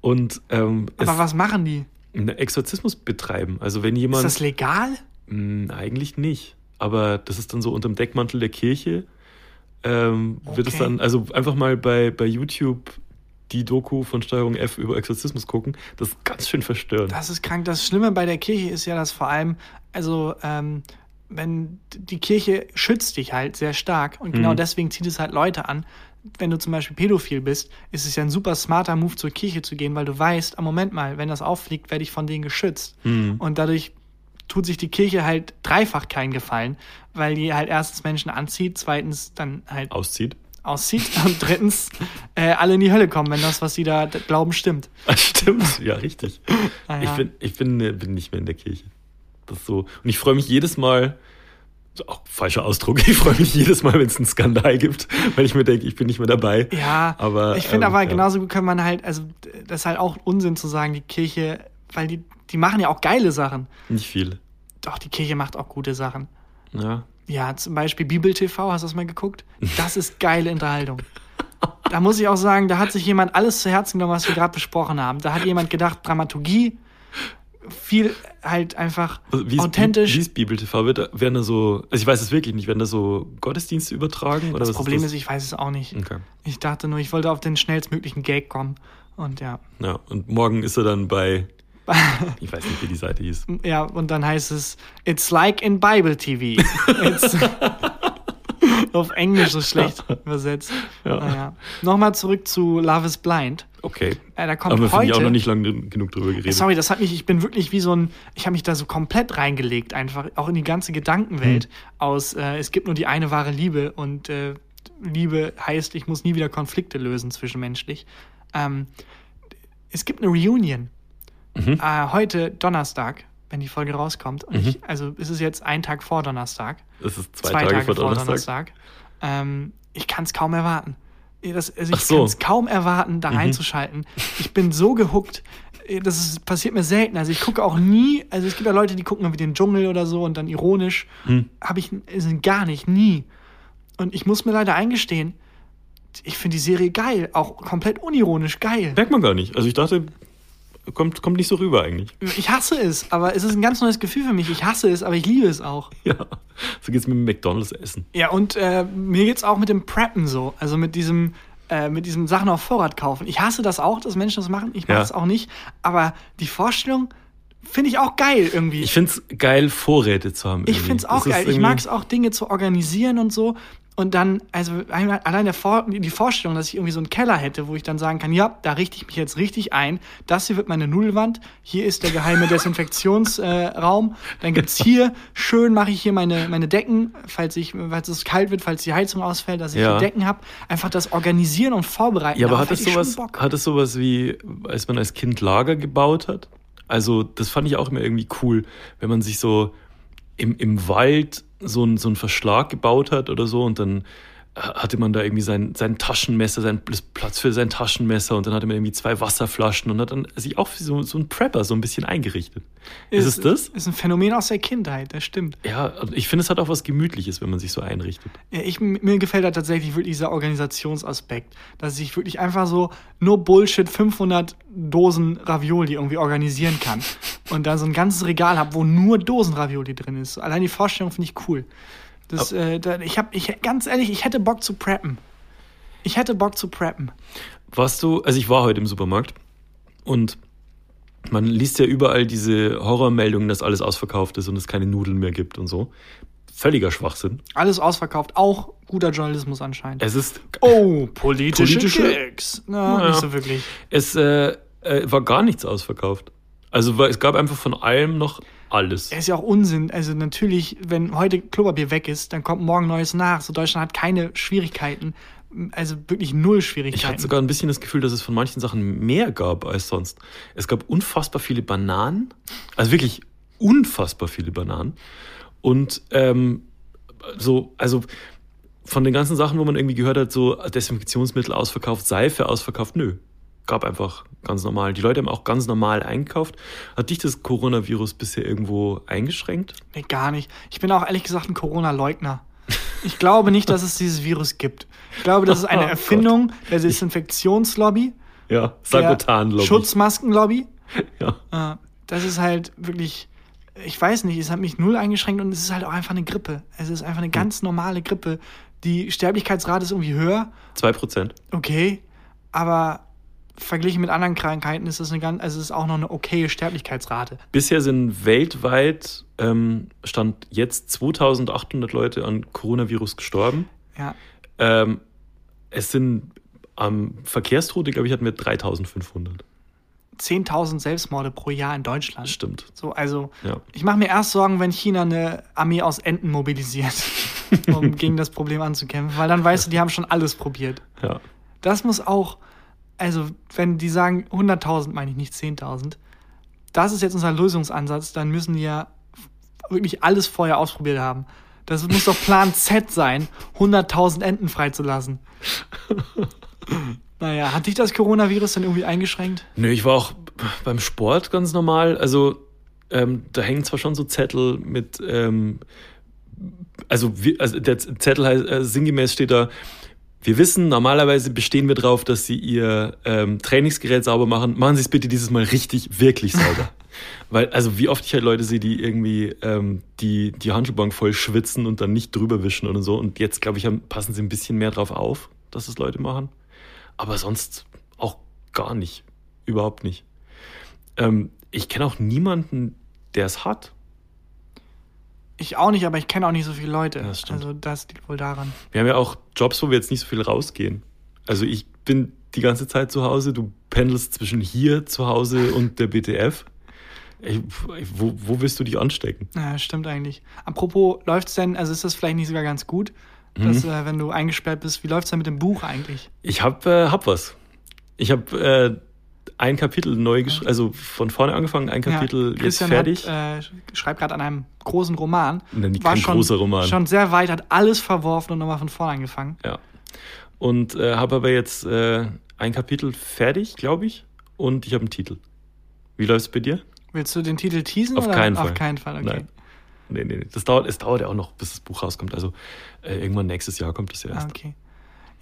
Und ähm, Aber was machen die? einen Exorzismus betreiben. Also wenn Ist jemand. das legal? Mh, eigentlich nicht. Aber das ist dann so unter dem Deckmantel der Kirche. Ähm, Wird es Okay. dann, also einfach mal bei, bei YouTube die Doku von Steuerung F über Exorzismus gucken. Das ist ganz schön verstörend. Das ist krank. Das Schlimme bei der Kirche ist ja, dass vor allem, also, ähm, wenn die Kirche schützt dich halt sehr stark und genau Mhm. deswegen zieht es halt Leute an. Wenn du zum Beispiel pädophil bist, ist es ja ein super smarter Move zur Kirche zu gehen, weil du weißt, am Moment mal, wenn das auffliegt, werde ich von denen geschützt. Mhm. Und dadurch tut sich die Kirche halt dreifach keinen Gefallen, weil die halt erstens Menschen anzieht, zweitens dann halt Auszieht. auszieht und drittens äh, alle in die Hölle kommen, wenn das, was sie da glauben, stimmt. Ah, Stimmt, ja, richtig. Ah, ja. Ich, bin, ich bin, bin nicht mehr in der Kirche. Das so. Und ich freue mich jedes Mal, auch falscher Ausdruck, ich freue mich jedes Mal, wenn es einen Skandal gibt, weil ich mir denke, ich bin nicht mehr dabei. Ja, Aber, ich finde ähm, aber ja. genauso gut kann man halt, also das ist halt auch Unsinn zu sagen, die Kirche, weil die, die machen ja auch geile Sachen. Nicht viele. Doch, die Kirche macht auch gute Sachen. Ja. Ja, zum Beispiel Bibel TV, hast du das mal geguckt? Das ist geile Unterhaltung. Da muss ich auch sagen, da hat sich jemand alles zu Herzen genommen, was wir gerade besprochen haben. Da hat jemand gedacht, Dramaturgie, viel halt einfach Also Wie ist, authentisch. Wie ist Bibel TV? Wird da, werden da so, also ich weiß es wirklich nicht, werden da so Gottesdienste übertragen? Oder das Problem ist, ist, das? ich weiß es auch nicht. Okay. Ich dachte nur, ich wollte auf den schnellstmöglichen Gag kommen. Und ja. Ja, und morgen ist er dann bei, ich weiß nicht, wie die Seite hieß. Ja, und dann heißt es, it's like in Bible TV. It's auf Englisch so schlecht übersetzt. Ja. Naja. Nochmal zurück zu Love is Blind. Okay. Äh, da kommt Aber wir heute. haben ja auch noch nicht lange genug drüber geredet. Sorry, das hat mich, ich bin wirklich wie so ein, ich habe mich da so komplett reingelegt, einfach auch in die ganze Gedankenwelt Hm. aus, äh, es gibt nur die eine wahre Liebe und äh, Liebe heißt, ich muss nie wieder Konflikte lösen zwischenmenschlich. Ähm, es gibt eine Reunion. Mhm. Äh, heute Donnerstag, wenn die Folge rauskommt. Und ich, also es ist jetzt ein Tag vor Donnerstag. Das ist zwei, Tage, vor Donnerstag. Ähm, ich kann es kaum erwarten. Das, also ich so. kann es kaum erwarten, da Mhm. reinzuschalten. Ich bin so gehuckt. Das ist, passiert mir selten. Also ich gucke auch nie, also es gibt ja Leute, die gucken irgendwie den Dschungel oder so und dann ironisch. Hm. Habe ich also gar nicht, nie. Und ich muss mir leider eingestehen, ich finde die Serie geil, auch komplett unironisch geil. Merkt man gar nicht. Also ich dachte, kommt, kommt nicht so rüber eigentlich. Ich hasse es, aber es ist ein ganz neues Gefühl für mich. Ich hasse es, aber ich liebe es auch. Ja. So geht's mit dem McDonalds essen. Ja, und äh, mir geht's auch mit dem Preppen so. Also mit diesem, äh, mit diesem Sachen auf Vorrat kaufen. Ich hasse das auch, dass Menschen das machen. Ich mache Ja. es auch nicht. Aber die Vorstellung finde ich auch geil irgendwie. Ich find's geil, Vorräte zu haben. Ich irgendwie. finde es auch Das geil. Ich mag es auch, Dinge zu organisieren und so. Und dann, also allein der Vor die Vorstellung, dass ich irgendwie so einen Keller hätte, wo ich dann sagen kann, ja, da richte ich mich jetzt richtig ein. Das hier wird meine Nullwand. Hier ist der geheime Desinfektionsraum. Äh, dann gibt's hier, schön mache ich hier meine, meine Decken, falls, ich, falls es kalt wird, falls die Heizung ausfällt, dass ich Ja. hier Decken habe. Einfach das Organisieren und Vorbereiten. Ja, aber hat es sowas, hat es sowas wie, als man als Kind Lager gebaut hat? Also, das fand ich auch immer irgendwie cool, wenn man sich so im, im Wald so, ein, so einen Verschlag gebaut hat oder so und dann hatte man da irgendwie sein, sein Taschenmesser, sein Platz für sein Taschenmesser und dann hatte man irgendwie zwei Wasserflaschen und hat dann sich auch so, so ein Prepper so ein bisschen eingerichtet. Ist, es das? Ist ein Phänomen aus der Kindheit, das stimmt. Ja, ich finde, es hat auch was Gemütliches, wenn man sich so einrichtet. Ja, ich, mir gefällt da tatsächlich wirklich dieser Organisationsaspekt, dass ich wirklich einfach so nur Bullshit 500 Dosen Ravioli irgendwie organisieren kann und dann so ein ganzes Regal habe, wo nur Dosen Ravioli drin ist. Allein die Vorstellung finde ich cool. Das, äh, da, ich habe, ich ganz ehrlich, ich hätte Bock zu preppen. Ich hätte Bock zu preppen. Warst du, also ich war heute im Supermarkt und man liest ja überall diese Horrormeldungen, dass alles ausverkauft ist und es keine Nudeln mehr gibt und so. Völliger Schwachsinn. Alles ausverkauft, auch guter Journalismus anscheinend. Es ist, oh, politische, Politische- Gags. Na, Naja. nicht so wirklich. es äh, äh, war gar nichts ausverkauft. Also es gab einfach von allem noch alles. Er ist ja auch Unsinn. Also natürlich, wenn heute Klopapier weg ist, dann kommt morgen neues nach. So Deutschland hat keine Schwierigkeiten, also wirklich null Ich Schwierigkeiten. hatte sogar ein bisschen das Gefühl, dass es von manchen Sachen mehr gab als sonst. Es gab unfassbar viele Bananen, also wirklich unfassbar viele Bananen. Und ähm, so, also von den ganzen Sachen, wo man irgendwie gehört hat, so Desinfektionsmittel ausverkauft, Seife ausverkauft, nö. Gab einfach ganz normal. Die Leute haben auch ganz normal eingekauft. Hat dich das Coronavirus bisher irgendwo eingeschränkt? Nee, gar nicht. Ich bin auch ehrlich gesagt ein Corona-Leugner. Ich glaube nicht, dass es dieses Virus gibt. Ich glaube, das ist eine Oh. Erfindung der Desinfektionslobby, Ja, der Sagotan-Lobby. Schutzmaskenlobby. Ja. Äh, Das ist halt wirklich, ich weiß nicht, es hat mich null eingeschränkt und es ist halt auch einfach eine Grippe. Es ist einfach eine ganz normale Grippe. Die Sterblichkeitsrate ist irgendwie höher, Zwei Prozent. okay, aber verglichen mit anderen Krankheiten ist es eine ganz, also es ist auch noch eine okaye Sterblichkeitsrate. Bisher sind weltweit, ähm, stand jetzt 2800 Leute an Coronavirus gestorben. Ja, Ähm, es sind am Verkehrstote, glaube ich, hatten wir 3500. 10.000 Selbstmorde pro Jahr in Deutschland. Stimmt. So, also Ja. ich mache mir erst Sorgen, wenn China eine Armee aus Enten mobilisiert, um gegen das Problem anzukämpfen, weil dann weißt du, die haben schon alles probiert. Ja. Das muss auch, also wenn die sagen 100.000, meine ich nicht 10.000, das ist jetzt unser Lösungsansatz, dann müssen die ja wirklich alles vorher ausprobiert haben. Das muss doch Plan Z sein, 100.000 Enten freizulassen. naja, hat dich das Coronavirus dann irgendwie eingeschränkt? Nö, ich war auch beim Sport ganz normal. Also ähm, da hängen zwar schon so Zettel mit, ähm, also, also der Zettel heißt, äh, sinngemäß steht da, wir wissen, normalerweise bestehen wir darauf, dass Sie Ihr ähm, Trainingsgerät sauber machen. Machen Sie es bitte dieses Mal richtig, wirklich sauber. Weil, also wie oft ich halt Leute sehe, die irgendwie ähm, die, die Handschuhbank voll schwitzen und dann nicht drüber wischen oder so. Und jetzt, glaube ich, haben, passen sie ein bisschen mehr drauf auf, dass es Leute machen. Aber sonst auch gar nicht. Überhaupt nicht. Ähm, ich kenne auch niemanden, der es hat. Ich auch nicht, aber ich kenne auch nicht so viele Leute. Ja, das also das liegt wohl daran. Wir haben ja auch Jobs, wo wir jetzt nicht so viel rausgehen. Also ich bin die ganze Zeit zu Hause, du pendelst zwischen hier zu Hause und der BTF. Ey, wo, wo willst du dich anstecken? Ja, stimmt eigentlich. Apropos, läuft's denn, also ist das vielleicht nicht sogar ganz gut, dass, Mhm. äh, wenn du eingesperrt bist, wie läuft's denn mit dem Buch eigentlich? Ich hab, äh, hab was. Ich habe äh, ein Kapitel neu geschrieben, also von vorne angefangen, ein Kapitel jetzt Christian fertig. Hat, äh, schreibt gerade an einem großen Roman. Nein, War kein schon, großer Roman. Schon sehr weit, hat alles verworfen und nochmal von vorne angefangen. Ja. Und äh, habe aber jetzt äh, ein Kapitel fertig, glaube ich, und ich habe einen Titel. Wie läuft's bei dir? Willst du den Titel teasen? Auf oder? keinen Fall. Auf keinen Fall, okay. Nein. Nee, nee, nee. Das dauert, es dauert ja auch noch, bis das Buch rauskommt. Also äh, irgendwann nächstes Jahr kommt es ja Ah, erst. okay.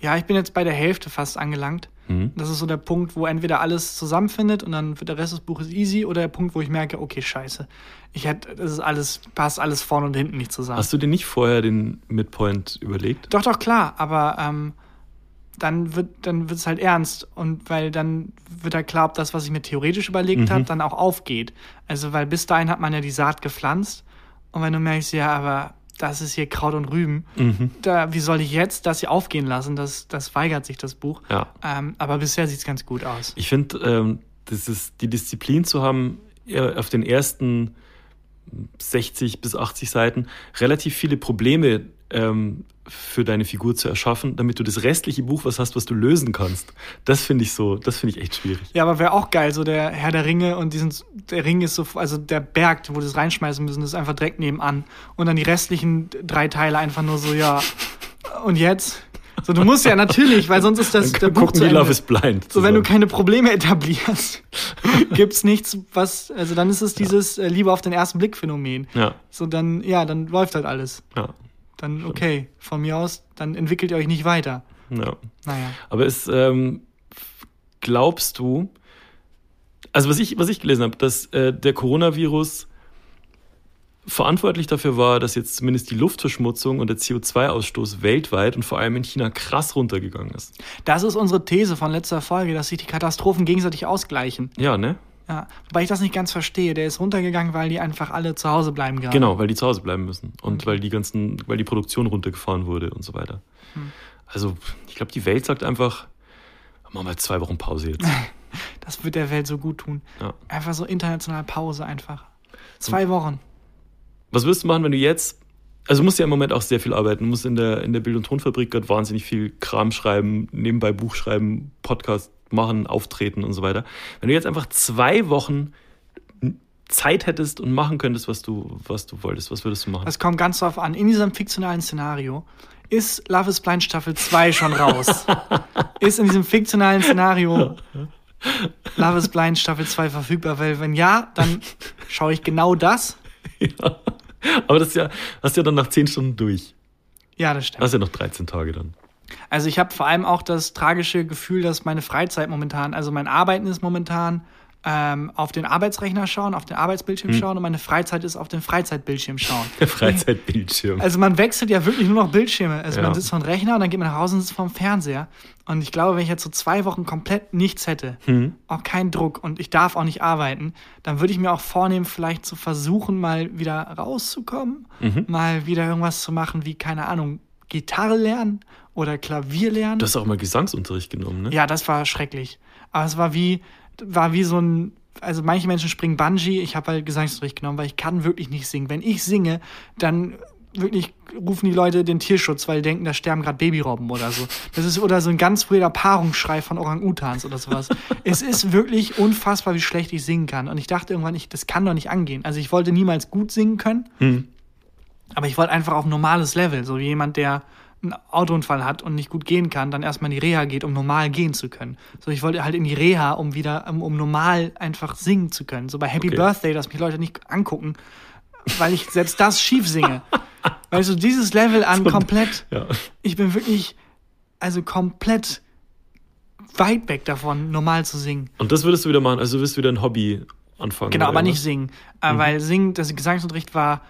Ja, ich bin jetzt bei der Hälfte fast angelangt. Mhm. Das ist so der Punkt, wo entweder alles zusammenfindet und dann wird der Rest des Buches easy oder der Punkt, wo ich merke, okay, scheiße. Ich hätte, das ist alles, passt alles vorne und hinten nicht zusammen. Hast du dir nicht vorher den Midpoint überlegt? Doch, doch, klar, aber ähm, dann wird dann wird's halt ernst und weil dann wird halt klar, ob das, was ich mir theoretisch überlegt Mhm. habe, dann auch aufgeht. Also, weil bis dahin hat man ja die Saat gepflanzt und wenn du merkst, ja, aber das ist hier Kraut und Rüben, Mhm. da, wie soll ich jetzt das hier aufgehen lassen? Das, das weigert sich das Buch. Ja. Ähm, aber bisher sieht's ganz gut aus. Ich finde, ähm, das ist die Disziplin zu haben, eher auf den ersten 60 bis 80 Seiten relativ viele Probleme ähm, für deine Figur zu erschaffen, damit du das restliche Buch was hast, was du lösen kannst. Das finde ich so, das finde ich echt schwierig. Ja, aber wäre auch geil, so der Herr der Ringe und diesen, der Ring ist so, also der Berg, wo das reinschmeißen müssen, ist einfach direkt nebenan. Und dann die restlichen drei Teile einfach nur so, ja. Und jetzt? So, du musst ja natürlich, weil sonst ist das der Dann Buch gucken zu wie Love Ende. is Blind. So, wenn du keine Probleme etablierst, gibt's nichts, was, also dann ist es dieses äh, Liebe auf den ersten Blick Phänomen. ja, So, dann, ja, dann läuft halt alles. ja, Dann, okay, von mir aus, dann entwickelt ihr euch nicht weiter. ja. Naja. Aber es, ähm, glaubst du, also was ich, was ich gelesen habe, dass äh, der Coronavirus verantwortlich dafür war, dass jetzt zumindest die Luftverschmutzung und der CO2-Ausstoß weltweit und vor allem in China krass runtergegangen ist. Das ist unsere These von letzter Folge, dass sich die Katastrophen gegenseitig ausgleichen. Ja, ne? Ja, wobei ich das nicht ganz verstehe. Der ist runtergegangen, weil die einfach alle zu Hause bleiben gerade. Genau, weil die zu Hause bleiben müssen und weil die ganzen, weil die Produktion runtergefahren wurde und so weiter. Also, ich glaube, die Welt sagt einfach, machen wir zwei Wochen Pause jetzt. Das wird der Welt so gut tun. Ja. Einfach so international Pause einfach. Zwei Wochen. Was wirst du machen, wenn du jetzt Also du musst ja im Moment auch sehr viel arbeiten. Du musst in der, in der Bild- und Tonfabrik gerade wahnsinnig viel Kram schreiben, nebenbei Buch schreiben, Podcast machen, auftreten und so weiter. Wenn du jetzt einfach zwei Wochen Zeit hättest und machen könntest, was du, was du wolltest, was würdest du machen? Das kommt ganz drauf an. In diesem fiktionalen Szenario ist Love is Blind Staffel 2 schon raus? ist in diesem fiktionalen Szenario Love is Blind Staffel 2 verfügbar? Weil wenn ja, dann schaue ich genau das. Ja. Aber das ist ja, hast du ja dann nach 10 Stunden durch. Ja, das stimmt. Hast ja noch 13 Tage dann. Also ich habe vor allem auch das tragische Gefühl, dass meine Freizeit momentan, also mein Arbeiten ist momentan ähm, auf den Arbeitsrechner schauen, auf den Arbeitsbildschirm Hm. schauen und meine Freizeit ist auf den Freizeitbildschirm schauen. Der Freizeitbildschirm. Also man wechselt ja wirklich nur noch Bildschirme. Also Ja. man sitzt vor dem Rechner und dann geht man nach Hause und sitzt vor dem Fernseher. Und ich glaube, wenn ich jetzt so zwei Wochen komplett nichts hätte, Hm. auch keinen Druck und ich darf auch nicht arbeiten, dann würde ich mir auch vornehmen, vielleicht zu versuchen, mal wieder rauszukommen, Mhm. mal wieder irgendwas zu machen, wie, keine Ahnung, Gitarre lernen oder Klavier lernen. Du hast auch mal Gesangsunterricht genommen, ne? Ja, das war schrecklich. Aber es war wie, war wie so ein, also manche Menschen springen Bungee, ich habe halt Gesangsunterricht genommen, weil ich kann wirklich nicht singen. Wenn ich singe, dann wirklich rufen die Leute den Tierschutz, weil die denken, da sterben gerade Babyrobben oder so. Das ist oder so ein ganz weirder Paarungsschrei von Orang-Utans oder sowas. es ist wirklich unfassbar, wie schlecht ich singen kann. Und ich dachte irgendwann, ich, das kann doch nicht angehen. Also ich wollte niemals gut singen können, Hm. aber ich wollte einfach auf ein normales Level, so wie jemand, der einen Autounfall hat und nicht gut gehen kann, dann erstmal in die Reha geht, um normal gehen zu können. So, ich wollte halt in die Reha, um wieder, um, um normal einfach singen zu können. So bei Happy Okay. Birthday, dass mich Leute nicht angucken, weil ich selbst das schief singe. Weißt du, dieses Level an So- komplett, Ja. ich bin wirklich, also komplett weit weg davon, normal zu singen. Und das würdest du wieder machen, also du wirst wieder ein Hobby anfangen. Genau, aber nicht singen. Äh, Weil singen, das Gesangsunterricht war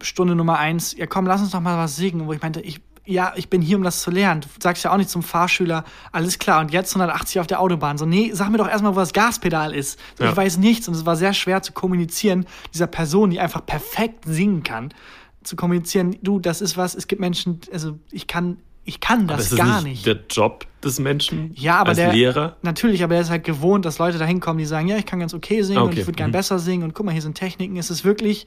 Stunde Nummer eins, ja komm, lass uns doch mal was singen. Wo ich meinte, ich, ja, ich bin hier, um das zu lernen. Du sagst ja auch nicht zum Fahrschüler, alles klar, und jetzt 180 auf der Autobahn. So, nee, sag mir doch erstmal, wo das Gaspedal ist. So, Ja. Ich weiß nichts und es war sehr schwer zu kommunizieren, dieser Person, die einfach perfekt singen kann, zu kommunizieren, du, das ist was, es gibt Menschen, also ich kann, ich kann Aber das ist das gar nicht, nicht. der Job des Menschen Ja, aber als der, Lehrer? Natürlich, aber der ist halt gewohnt, dass Leute da hinkommen, die sagen, ja, ich kann ganz okay singen und Okay, ich würde gern mhm. besser singen und guck mal, hier sind Techniken. Es ist wirklich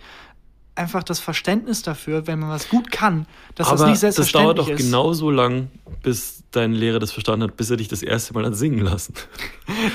einfach das Verständnis dafür, wenn man was gut kann, dass aber das nicht das selbstverständlich dauert doch ist. genauso lang, bis dein Lehrer das verstanden hat, bis er dich das erste Mal hat singen lassen.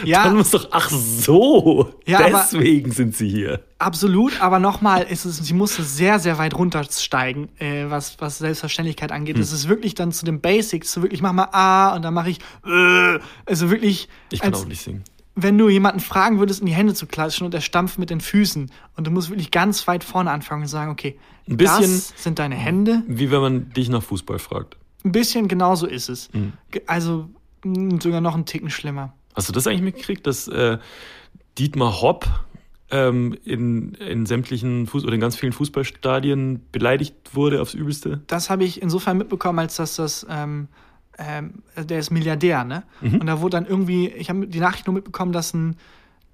Ja, Dann muss doch, ach so, Ja, deswegen sind sie hier. absolut, aber nochmal, ist sie musste sehr, sehr weit runtersteigen, äh, was, was Selbstverständlichkeit Hm. angeht. Es ist wirklich dann zu den Basics, so wirklich, mach mal A und dann mache ich äh, also wirklich, Ich kann als- auch nicht singen. Wenn du jemanden fragen würdest, in die Hände zu klatschen und er stampft mit den Füßen und du musst wirklich ganz weit vorne anfangen und sagen, okay, Ein bisschen- das sind deine Hände. Wie wenn man dich nach Fußball fragt. Ein bisschen genauso ist es. Mhm. Also mh, sogar noch einen Ticken schlimmer. Hast du das eigentlich mitgekriegt, dass äh, Dietmar Hopp ähm, in, in sämtlichen Fuß oder in ganz vielen Fußballstadien beleidigt wurde aufs Übelste? Das habe ich insofern mitbekommen, als dass das, ähm, ähm, der ist Milliardär, ne? Mhm. Und da wurde dann irgendwie, ich habe die Nachricht nur mitbekommen, dass ein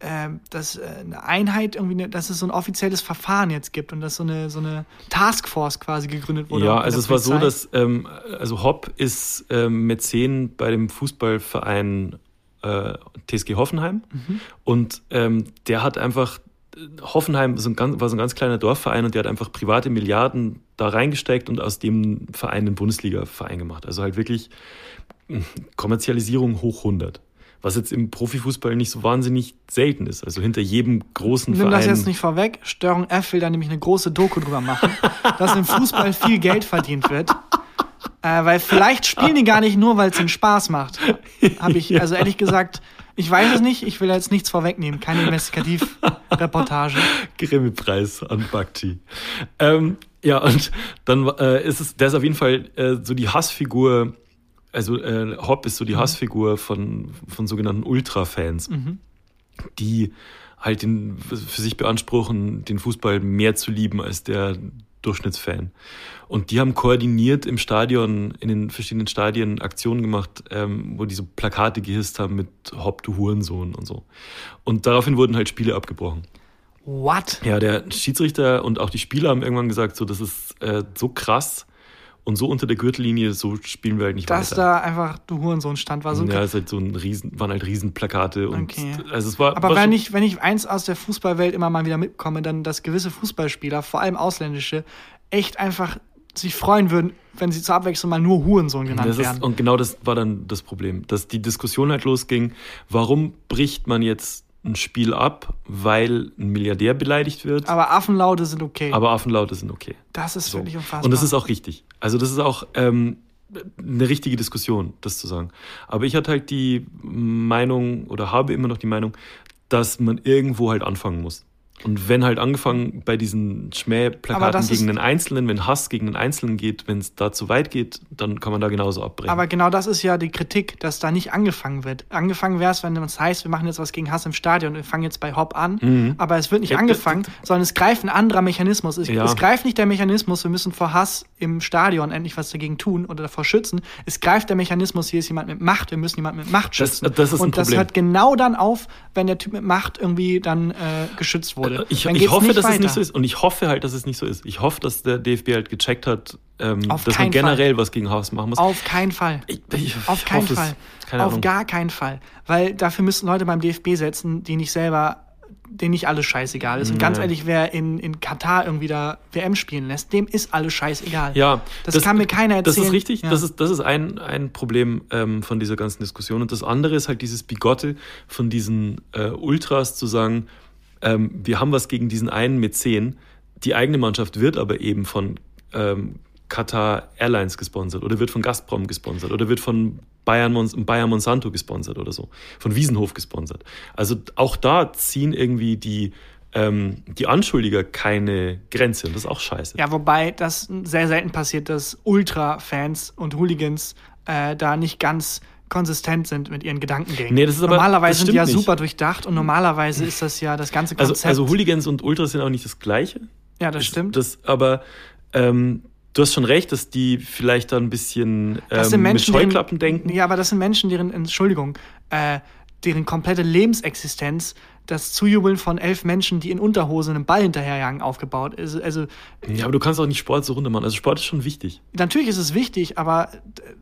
ähm, dass äh, eine Einheit irgendwie, ne, dass es so ein offizielles Verfahren jetzt gibt und dass so eine so eine Taskforce quasi gegründet wurde. ja, also es war so, dass ähm, also Hopp ist ähm, Mäzen bei dem Fußballverein äh, TSG Hoffenheim Mhm. und ähm, der hat einfach Hoffenheim so ein ganz, war so ein ganz kleiner Dorfverein und der hat einfach private Milliarden da reingesteckt und aus dem Verein einen Bundesliga-Verein gemacht. Also halt wirklich mh, Kommerzialisierung hoch 100. Was jetzt im Profifußball nicht so wahnsinnig selten ist. Also hinter jedem großen Nimm Verein. das jetzt nicht vorweg. Störung F will da nämlich eine große Doku drüber machen, dass im Fußball viel Geld verdient wird. Äh, weil vielleicht spielen die gar nicht nur, weil es ihnen Spaß macht. Habe ich, also ehrlich gesagt, ich weiß es nicht. Ich will jetzt nichts vorwegnehmen. Keine Investigativreportage. Grimme-Preis an Bakti. Ähm, ja, und dann äh, ist es, der ist auf jeden Fall äh, so die Hassfigur, also äh, Hopp ist so die Hassfigur von, von sogenannten Ultra-Fans, die halt den, für sich beanspruchen, den Fußball mehr zu lieben als der Durchschnittsfan. Und die haben koordiniert im Stadion, in den verschiedenen Stadien Aktionen gemacht, ähm, wo die so Plakate gehisst haben mit Hopp, du Hurensohn und so. Und daraufhin wurden halt Spiele abgebrochen. What? Ja, der Schiedsrichter und auch die Spieler haben irgendwann gesagt, so das ist äh, so krass und so unter der Gürtellinie, so spielen wir halt nicht Dass weiter. da einfach du Hurensohn stand, war so ja, es ist halt so ein Riesen, waren halt Riesenplakate und Okay. also es war. Aber war wenn ich, wenn ich eins aus der Fußballwelt immer mal wieder mitbekomme, dann, dass gewisse Fußballspieler, vor allem ausländische, echt einfach sich freuen würden, wenn sie zur Abwechslung mal nur Hurensohn genannt das werden. ist, und genau das war dann das Problem, dass die Diskussion halt losging, warum bricht man jetzt ein Spiel ab, weil ein Milliardär beleidigt wird, aber Affenlaute sind okay. aber Affenlaute sind okay. das ist So. wirklich unfassbar. Und das ist auch richtig. Also das ist auch ähm, eine richtige Diskussion, das zu sagen. Aber ich hatte halt die Meinung oder habe immer noch die Meinung, dass man irgendwo halt anfangen muss. Und wenn halt angefangen bei diesen Schmähplakaten das gegen ist- den Einzelnen, wenn Hass gegen den Einzelnen geht, wenn es da zu weit geht, dann kann man da genauso abbrechen. Aber genau das ist ja die Kritik, dass da nicht angefangen wird. Angefangen wäre es, wenn es heißt, wir machen jetzt was gegen Hass im Stadion, wir fangen jetzt bei Hop an, aber es wird nicht Mhm. Ja, angefangen, sondern es greift ein anderer Mechanismus. Es, Ja. es greift nicht der Mechanismus, wir müssen vor Hass im Stadion endlich was dagegen tun oder davor schützen. Es greift der Mechanismus, hier ist jemand mit Macht, wir müssen jemanden mit Macht Das- schützen. das ist ein Und das Problem. hört genau dann auf, wenn der Typ mit Macht irgendwie dann äh, geschützt wurde. Ich, dann ich geht's hoffe, dass es weiter. nicht so ist. Und ich hoffe halt, dass es nicht so ist. Ich hoffe, dass der DFB halt gecheckt hat, ähm, dass man generell was gegen Hass machen muss. Auf keinen Fall. Ich- ich- Auf ich keinen hoffe es. Fall. Keine Auf gar keinen Fall. Weil dafür müssen Leute beim DFB setzen, die nicht selber, denen nicht alles scheißegal ist. Und ganz ehrlich, wer in, in Katar irgendwie da WM spielen lässt, dem ist alles scheißegal. Ja, Das kann mir keiner Das erzählen. ist richtig. Ja. Das ist, das ist ein, ein Problem ähm, von dieser ganzen Diskussion. Und das andere ist halt dieses Bigotte von diesen äh, Ultras zu sagen, ähm, wir haben was gegen diesen einen Mäzen. Die eigene Mannschaft wird aber eben von ähm, Qatar Airlines gesponsert oder wird von Gazprom gesponsert oder wird von Bayern, Bayern Monsanto gesponsert oder so, von Wiesenhof gesponsert. Also auch da ziehen irgendwie die, ähm, die Anschuldiger keine Grenze und das ist auch scheiße. Ja, wobei das sehr selten passiert, dass Ultra-Fans und Hooligans äh, da nicht ganz konsistent sind mit ihren Gedankengängen. Nee, das ist aber- normalerweise das sind die ja nicht. super durchdacht und normalerweise ist das ja das ganze Also, Konzept. also Hooligans und Ultras sind auch nicht das Gleiche. ja, das stimmt. Das, aber ähm, du hast schon recht, dass die vielleicht da ein bisschen Das ähm, sind mit Menschen, Scheuklappen deren, denken. Ja, aber das sind Menschen, deren, Entschuldigung, äh, deren komplette Lebensexistenz das Zujubeln von elf Menschen, die in Unterhosen einem Ball hinterherjagen, aufgebaut ist. Also, Ja, aber du kannst auch nicht Sport so runter machen. Also Sport ist schon wichtig. natürlich ist es wichtig, aber äh,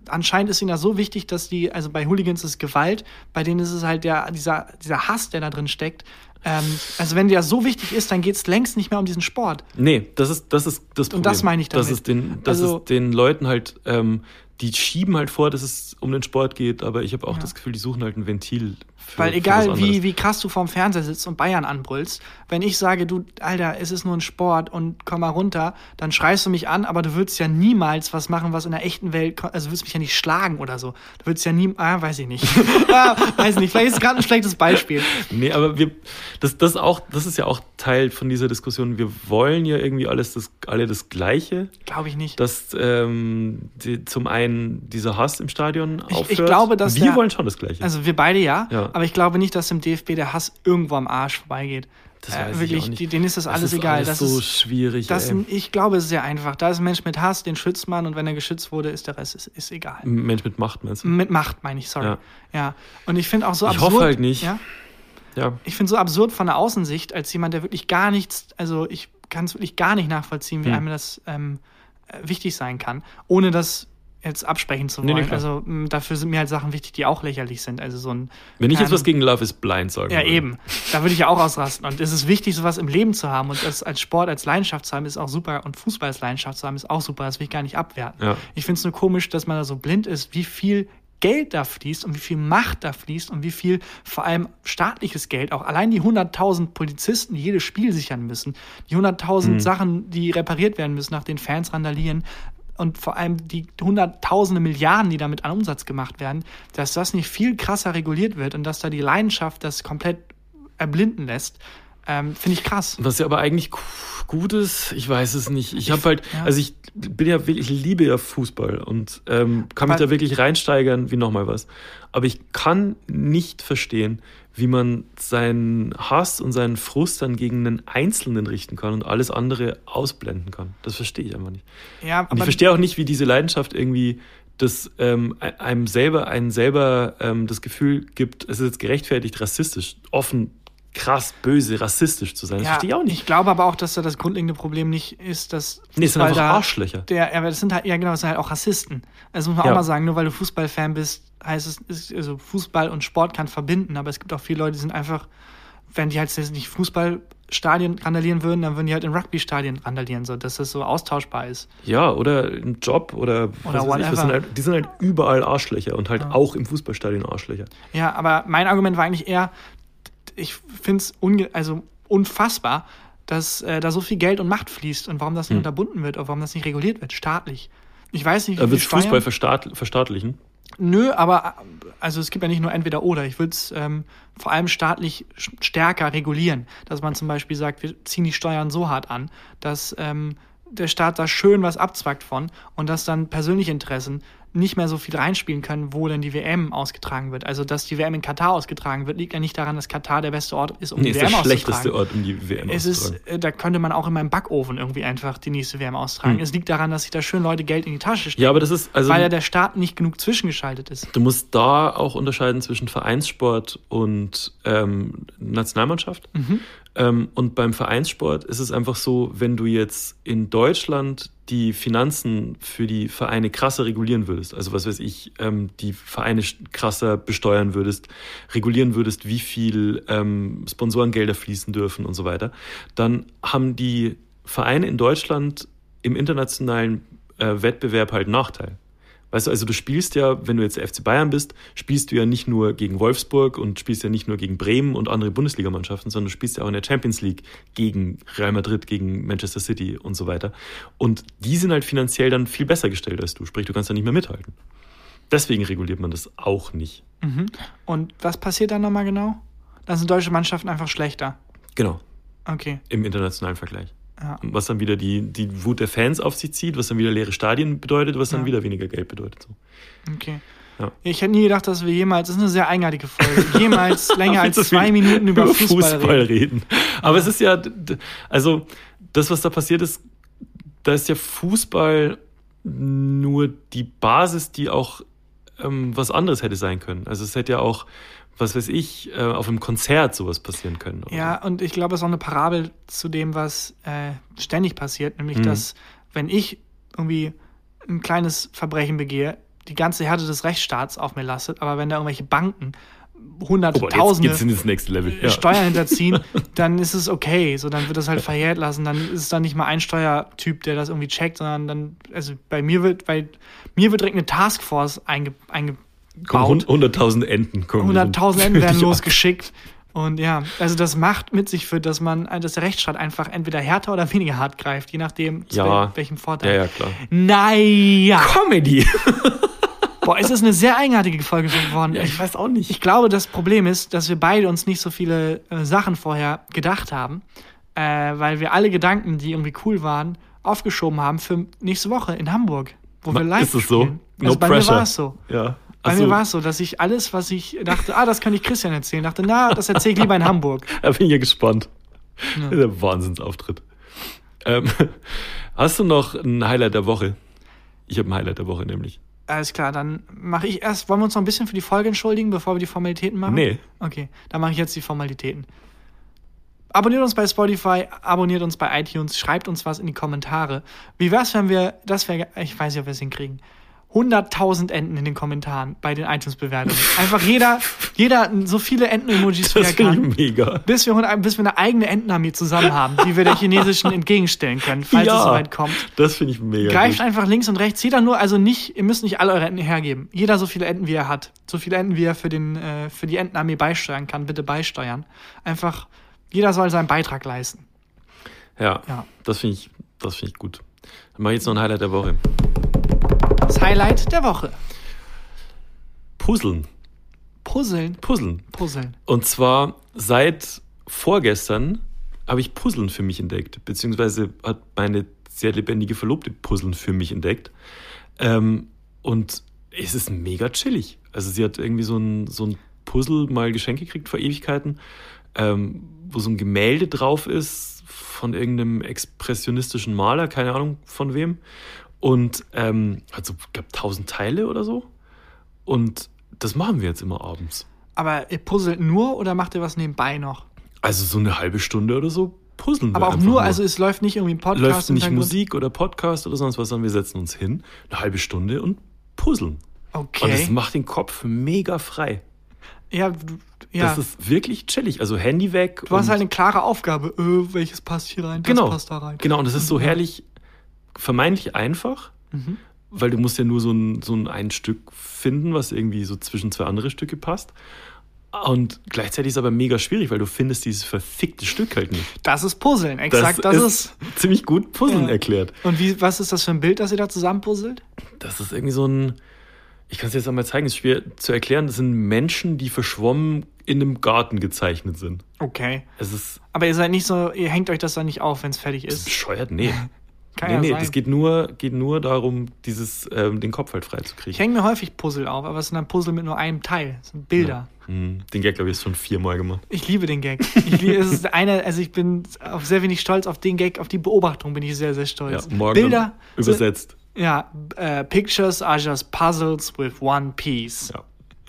anscheinend ist ihnen das so wichtig, dass die, also bei Hooligans ist Gewalt, bei denen ist es halt der, dieser, dieser Hass, der da drin steckt. Ähm, also, wenn der so wichtig ist, dann geht es längst nicht mehr um diesen Sport. Nee, das ist das, ist das Problem. Und das meine ich Das damit. ist den, das Also- ist den Leuten halt, ähm, die schieben halt vor, dass es um den Sport geht, aber ich habe auch Ja. das Gefühl, die suchen halt ein Ventil. Für, Weil egal wie, wie krass du vorm Fernseher sitzt und Bayern anbrüllst, wenn ich sage, du, Alter, es ist nur ein Sport und komm mal runter, dann schreist du mich an, aber du würdest ja niemals was machen, was in der echten Welt, also du würdest mich ja nicht schlagen oder so. Du würdest ja nie, ah, weiß ich nicht. ah, weiß nicht, vielleicht ist es gerade ein schlechtes Beispiel. Nee, aber wir, das, das auch, das ist ja auch Teil von dieser Diskussion. Wir wollen ja irgendwie alles das, alle das Gleiche. Glaube ich nicht. dass ähm, die, zum einen dieser Hass im Stadion Ich- aufhört. ich glaube, dass wir der- wollen schon das Gleiche. Also wir beide ja, Ja. aber ich glaube nicht, dass im DFB der Hass irgendwo am Arsch vorbeigeht. Das äh, weiß ich wirklich, auch nicht. denen ist das, alles ist egal. Alles das so ist, schwierig. das, ich glaube, es ist sehr einfach. Da ist ein Mensch mit Hass, den schützt man und wenn er geschützt wurde, ist der Rest ist, ist egal. Mensch mit Macht, meinst du? Mit Macht meine ich, sorry. Ja. Ja. Und ich finde auch so Ich absurd. hoffe halt nicht. Ja? Ja. Ich finde so absurd von der Außensicht, als jemand, der wirklich gar nichts, also ich kann es wirklich gar nicht nachvollziehen, wie Hm. einem das ähm, äh, wichtig sein kann, ohne das jetzt absprechen zu Nee, wollen. nee, klar. also dafür sind mir halt Sachen wichtig, die auch lächerlich sind. Also so ein Wenn ich jetzt was gegen Love is Blind sagen ja, würde. eben. Da würde ich ja auch ausrasten. Und es ist wichtig, sowas im Leben zu haben. Und das als Sport, als Leidenschaft zu haben, ist auch super. Und Fußball als Leidenschaft zu haben, ist auch super. Das will ich gar nicht abwerten. Ja. Ich finde es nur komisch, dass man da so blind ist, wie viel Geld da fließt und wie viel Macht da fließt und wie viel vor allem staatliches Geld, auch allein die 100.000 Polizisten, die jedes Spiel sichern müssen, die 100.000 Mhm. Sachen, die repariert werden müssen, nach den Fans randalieren und vor allem die hunderttausende Milliarden, die damit an Umsatz gemacht werden, dass das nicht viel krasser reguliert wird und dass da die Leidenschaft das komplett erblinden lässt, ähm, finde ich krass. Was ja aber eigentlich gu- gut ist, ich weiß es nicht. Ich habe halt, ja. also ich bin ja wirklich, ich liebe ja Fußball und ähm, kann mich Aber- da wirklich reinsteigern wie nochmal was. Aber ich kann nicht verstehen, wie man seinen Hass und seinen Frust dann gegen einen Einzelnen richten kann und alles andere ausblenden kann. Das verstehe ich einfach nicht. Ja, Und ich verstehe auch nicht, wie diese Leidenschaft irgendwie das ähm, einem selber, einen selber ähm, das Gefühl gibt, es ist jetzt gerechtfertigt, rassistisch, offen, krass, böse, rassistisch zu sein. Das ja, verstehe ich auch nicht. Ich glaube aber auch, dass da das grundlegende Problem nicht ist, dass Nee, es sind Fußball einfach da- Arschlöcher. Der, ja, das sind halt, ja genau, das sind halt auch Rassisten. Also muss man Ja. auch mal sagen, nur weil du Fußballfan bist, heißt es, ist, also Fußball und Sport kann verbinden, aber es gibt auch viele Leute, die sind einfach, wenn die halt jetzt nicht Fußball Stadien randalieren würden, dann würden die halt in Rugby-Stadien randalieren, so dass das so austauschbar ist. Ja, oder ein Job oder, Oder was ich, sind halt, die sind halt überall Arschlöcher und halt Ja. auch im Fußballstadion Arschlöcher. Ja, aber mein Argument war eigentlich eher, ich finde es also unfassbar, dass äh, da so viel Geld und Macht fließt und warum das nicht Hm. unterbunden wird oder warum das nicht reguliert wird, staatlich. Ich weiß nicht, wie Da wird Steuern- Fußball verstaat, verstaatlichen. Nö, aber äh, also es gibt ja nicht nur entweder oder. Ich würde es ähm, vor allem staatlich stärker regulieren, dass man zum Beispiel sagt, wir ziehen die Steuern so hart an, dass ähm, der Staat da schön was abzwackt von und dass dann persönliche Interessen nicht mehr so viel reinspielen können, wo denn die WM ausgetragen wird. Also, dass die WM in Katar ausgetragen wird, liegt ja nicht daran, dass Katar der beste Ort ist, um Nee, die ist WM der auszutragen. schlechteste Ort, um die WM Es ist, auszutragen. äh, da könnte man auch in meinem Backofen irgendwie einfach die nächste WM austragen. Hm. Es liegt daran, dass sich da schön Leute Geld in die Tasche stecken, Ja, aber das ist, also weil ja der Staat nicht genug zwischengeschaltet ist. du musst da auch unterscheiden zwischen Vereinssport und ähm, Nationalmannschaft. Mhm. Ähm, und beim Vereinssport ist es einfach so, wenn du jetzt in Deutschland die Finanzen für die Vereine krasser regulieren würdest, also was weiß ich, ähm, die Vereine krasser besteuern würdest, regulieren würdest, wie viel ähm, Sponsorengelder fließen dürfen und so weiter, dann haben die Vereine in Deutschland im internationalen äh, Wettbewerb halt Nachteil. Weißt du, also du spielst ja, wenn du jetzt FC Bayern bist, spielst du ja nicht nur gegen Wolfsburg und spielst ja nicht nur gegen Bremen und andere Bundesligamannschaften, sondern du spielst ja auch in der Champions League gegen Real Madrid, gegen Manchester City und so weiter. Und die sind halt finanziell dann viel besser gestellt als du, sprich, du kannst da nicht mehr mithalten. Deswegen reguliert man das auch nicht. Mhm. Und was passiert dann nochmal genau? Dann sind deutsche Mannschaften einfach schlechter. Genau, Okay. im internationalen Vergleich. Ja. Was dann wieder die, die Wut der Fans auf sich zieht, was dann wieder leere Stadien bedeutet, was dann Ja. wieder weniger Geld bedeutet. So. Okay. Ja. Ich hätte nie gedacht, dass wir jemals, das ist eine sehr eigenartige Folge, jemals länger als zwei Minuten über, Fußball, reden. Aber es ist ja, also das, was da passiert ist, da ist ja Fußball nur die Basis, die auch ähm, was anderes hätte sein können. Also es hätte ja auch, was weiß ich, äh, auf einem Konzert sowas passieren können. oder Ja, und ich glaube, es ist auch eine Parabel zu dem, was äh, ständig passiert, nämlich, Mhm. dass wenn ich irgendwie ein kleines Verbrechen begehe, die ganze Härte des Rechtsstaats auf mir lastet, aber wenn da irgendwelche Banken Oh, jetzt tausende geht's in das nächste Level. Ja. Steuern hinterziehen, dann ist es okay. So, dann wird das halt verjährt lassen. Dann ist es dann nicht mal ein Steuertyp, der das irgendwie checkt, sondern dann, also bei mir wird, bei mir wird direkt eine Taskforce einge, Kommen eingebaut. 100.000 Enten kommen. 100.000 Enden werden losgeschickt. Und ja, also das macht mit sich führt, dass man, dass der Rechtsstaat einfach entweder härter oder weniger hart greift, je nachdem, zu Ja. wel welchem Vorteil. Ja, ja, klar. Naja. Comedy! Boah, es ist eine sehr eigenartige Folge geworden. Ja, ich weiß auch nicht. Ich glaube, das Problem ist, dass wir beide uns nicht so viele äh, Sachen vorher gedacht haben, äh, weil wir alle Gedanken, die irgendwie cool waren, aufgeschoben haben für nächste Woche in Hamburg, wo wir live Ist es so? spielen. No also bei pressure. mir war es so. Ja. Bei Ach mir so. war es so, dass ich alles, was ich dachte, ah, das kann ich Christian erzählen, dachte, na, das erzähle ich lieber in Hamburg. Da bin ich ja gespannt. Ja. Der Wahnsinnsauftritt. Ähm, hast du noch ein Highlight der Woche? Ich habe ein Highlight der Woche nämlich. Alles klar, dann mache ich erst, wollen wir uns noch ein bisschen für die Folge entschuldigen, bevor wir die Formalitäten machen? Nee. Okay, dann mache ich jetzt die Formalitäten. Abonniert uns bei Spotify, abonniert uns bei iTunes, schreibt uns was in die Kommentare. Wie wär's, wenn wir, das wäre, ich weiß nicht, ob wir es hinkriegen, 100.000 Enten in den Kommentaren bei den iTunes-Bewertungen. Einfach jeder, jeder so viele Enten-Emojis wie er kann. ich mega. Bis wir, bis wir eine eigene Entenarmee zusammen haben, die wir der chinesischen entgegenstellen können, falls es soweit kommt. Das finde ich mega. Greift gut. einfach links und rechts. Jeder nur, also nicht, ihr müsst nicht alle eure Enten hergeben. Jeder so viele Enten, wie er hat. So viele Enten, wie er für, den, äh, für die Entenarmee beisteuern kann, bitte beisteuern. Einfach, jeder soll seinen Beitrag leisten. Ja, Ja. das finde ich, das finde ich gut. Dann mache ich jetzt noch ein Highlight der Woche. Das Highlight der Woche. Puzzeln. Puzzeln. Puzzeln. Puzzeln. Und zwar seit vorgestern habe ich Puzzeln für mich entdeckt, beziehungsweise hat meine sehr lebendige Verlobte Puzzeln für mich entdeckt. Ähm, und es ist mega chillig. Also sie hat irgendwie so ein, so ein Puzzle mal geschenkt gekriegt vor Ewigkeiten, ähm, wo so ein Gemälde drauf ist von irgendeinem expressionistischen Maler, keine Ahnung von wem. Und ähm, also, glaube, tausend Teile oder so. Und das machen wir jetzt immer abends. Aber ihr puzzelt nur oder macht ihr was nebenbei noch? Also so eine halbe Stunde oder so puzzeln wir Aber auch einfach nur, also es läuft nicht irgendwie ein Podcast. läuft nicht? Musik oder Podcast oder sonst was, sondern wir setzen uns hin, eine halbe Stunde und puzzeln. Und das Okay. macht den Kopf mega frei. Ja, du, ja. Das ist wirklich chillig. Also Handy weg. du hast und- halt eine klare Aufgabe. Äh, welches passt hier rein? Das genau, passt da rein. Genau, und das ist so herrlich, vermeintlich einfach, Mhm. weil du musst ja nur so ein, so ein, ein Stück finden, was irgendwie so zwischen zwei andere Stücke passt. Und gleichzeitig ist es aber mega schwierig, weil du findest dieses verfickte Stück halt nicht. Das ist Puzzeln, exakt. Das, ist. ziemlich gut Puzzeln Ja. erklärt. Und wie, was ist das für ein Bild, das ihr da zusammenpuzzelt? Das ist irgendwie so ein, ich kann es jetzt einmal zeigen, es ist schwer zu erklären. Das sind Menschen, die verschwommen in einem Garten gezeichnet sind. Okay. Es ist Aber ihr seid nicht so, ihr hängt euch das dann nicht auf, wenn es fertig ist. bescheuert, nee. Kann nee, ja nee, sein. das geht nur, geht nur darum, dieses, ähm, den Kopf halt frei zu Ich hänge mir häufig Puzzle auf, aber es sind dann Puzzle mit nur einem Teil. Es sind Bilder. Hm, Den Gag, glaube ich, ist schon viermal gemacht. Ich liebe den Gag. Ich liebe, es ist einer, also ich bin auf sehr wenig stolz auf den Gag, auf die Beobachtung bin ich sehr, sehr Ja, stolz. morgen Bilder übersetzt. Sind, ja, äh, Pictures are just puzzles with one piece. Ja,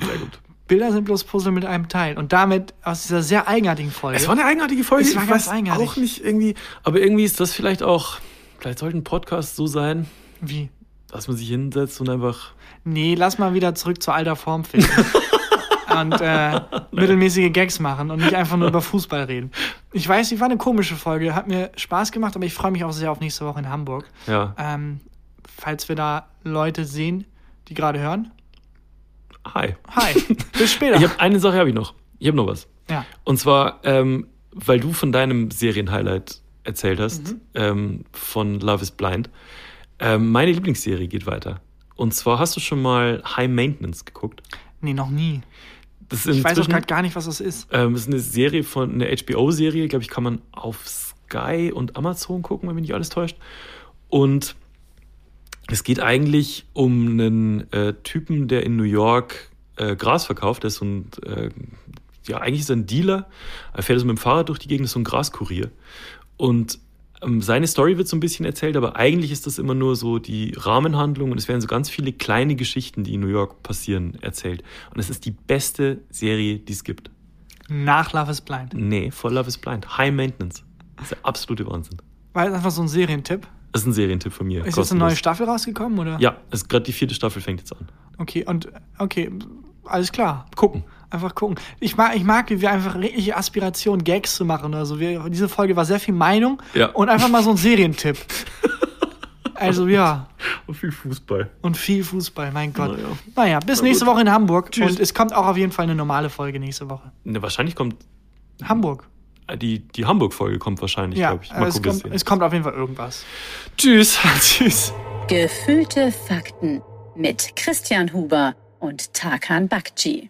sehr gut. Bilder sind bloß Puzzle mit einem Teil. Und damit aus dieser sehr eigenartigen Folge. Es war eine eigenartige Folge. Es war ich ganz weiß eigenartig. auch nicht irgendwie, aber irgendwie ist das vielleicht auch, vielleicht sollte ein Podcast so sein, wie? dass man sich hinsetzt und einfach, Nee, lass mal wieder zurück zur alter Form finden. und äh, mittelmäßige Gags machen und nicht einfach nur über Fußball reden. Ich weiß, die war eine komische Folge, hat mir Spaß gemacht, aber ich freue mich auch sehr auf nächste Woche in Hamburg. ja, Ähm, falls wir da Leute sehen, die gerade hören. hi. Hi, bis später. Ich habe eine Sache habe ich noch. Ich habe noch was. ja. Und zwar, ähm, weil du von deinem Serienhighlight erzählt hast, Mhm. ähm, von Love is Blind. Ähm, meine Lieblingsserie geht weiter. Und zwar hast du schon mal High Maintenance geguckt. Nee, noch nie. Das ist Ich weiß auch gerade gar nicht, was das ist. Ähm, das ist eine Serie von einer HBO-Serie, glaube ich, kann man auf Sky und Amazon gucken, wenn mich nicht alles täuscht. Und es geht eigentlich um einen äh, Typen, der in New York äh, Gras verkauft. Der ist so ein, äh, ja, eigentlich ist er ein Dealer. Er fährt so mit dem Fahrrad durch die Gegend, ist so ein Graskurier. Und ähm, seine Story wird so ein bisschen erzählt, aber eigentlich ist das immer nur so die Rahmenhandlung und es werden so ganz viele kleine Geschichten, die in New York passieren, erzählt. Und es ist die beste Serie, die es gibt. Nach Love is Blind. Nee, For Love is Blind. High Maintenance. Das ist der absolute Wahnsinn. War das einfach so ein Serientipp? Das ist ein Serientipp von mir. Ist jetzt eine neue kostenlos. Staffel rausgekommen, oder? Ja, es ist gerade die vierte Staffel fängt jetzt an. Okay, und okay, alles klar. Gucken. Einfach gucken. Ich mag, ich mag, wie wir einfach richtige Aspiration, Gags zu machen oder so. Wir, diese Folge war sehr viel Meinung Ja. und einfach mal so ein Serientipp. also ja, Und viel Fußball. und viel Fußball, mein Gott. Naja. Naja, bis Na nächste gut. Woche in Hamburg. Tschüss. Und es kommt auch auf jeden Fall eine normale Folge nächste Woche. Ne, wahrscheinlich kommt, Hamburg. äh, die, die Hamburg-Folge kommt wahrscheinlich, Ja, glaube ich. Mal es, gucken, kommt, es kommt auf jeden Fall irgendwas. Tschüss. Tschüss. Gefühlte Fakten mit Christian Huber und Tarkan Bakci.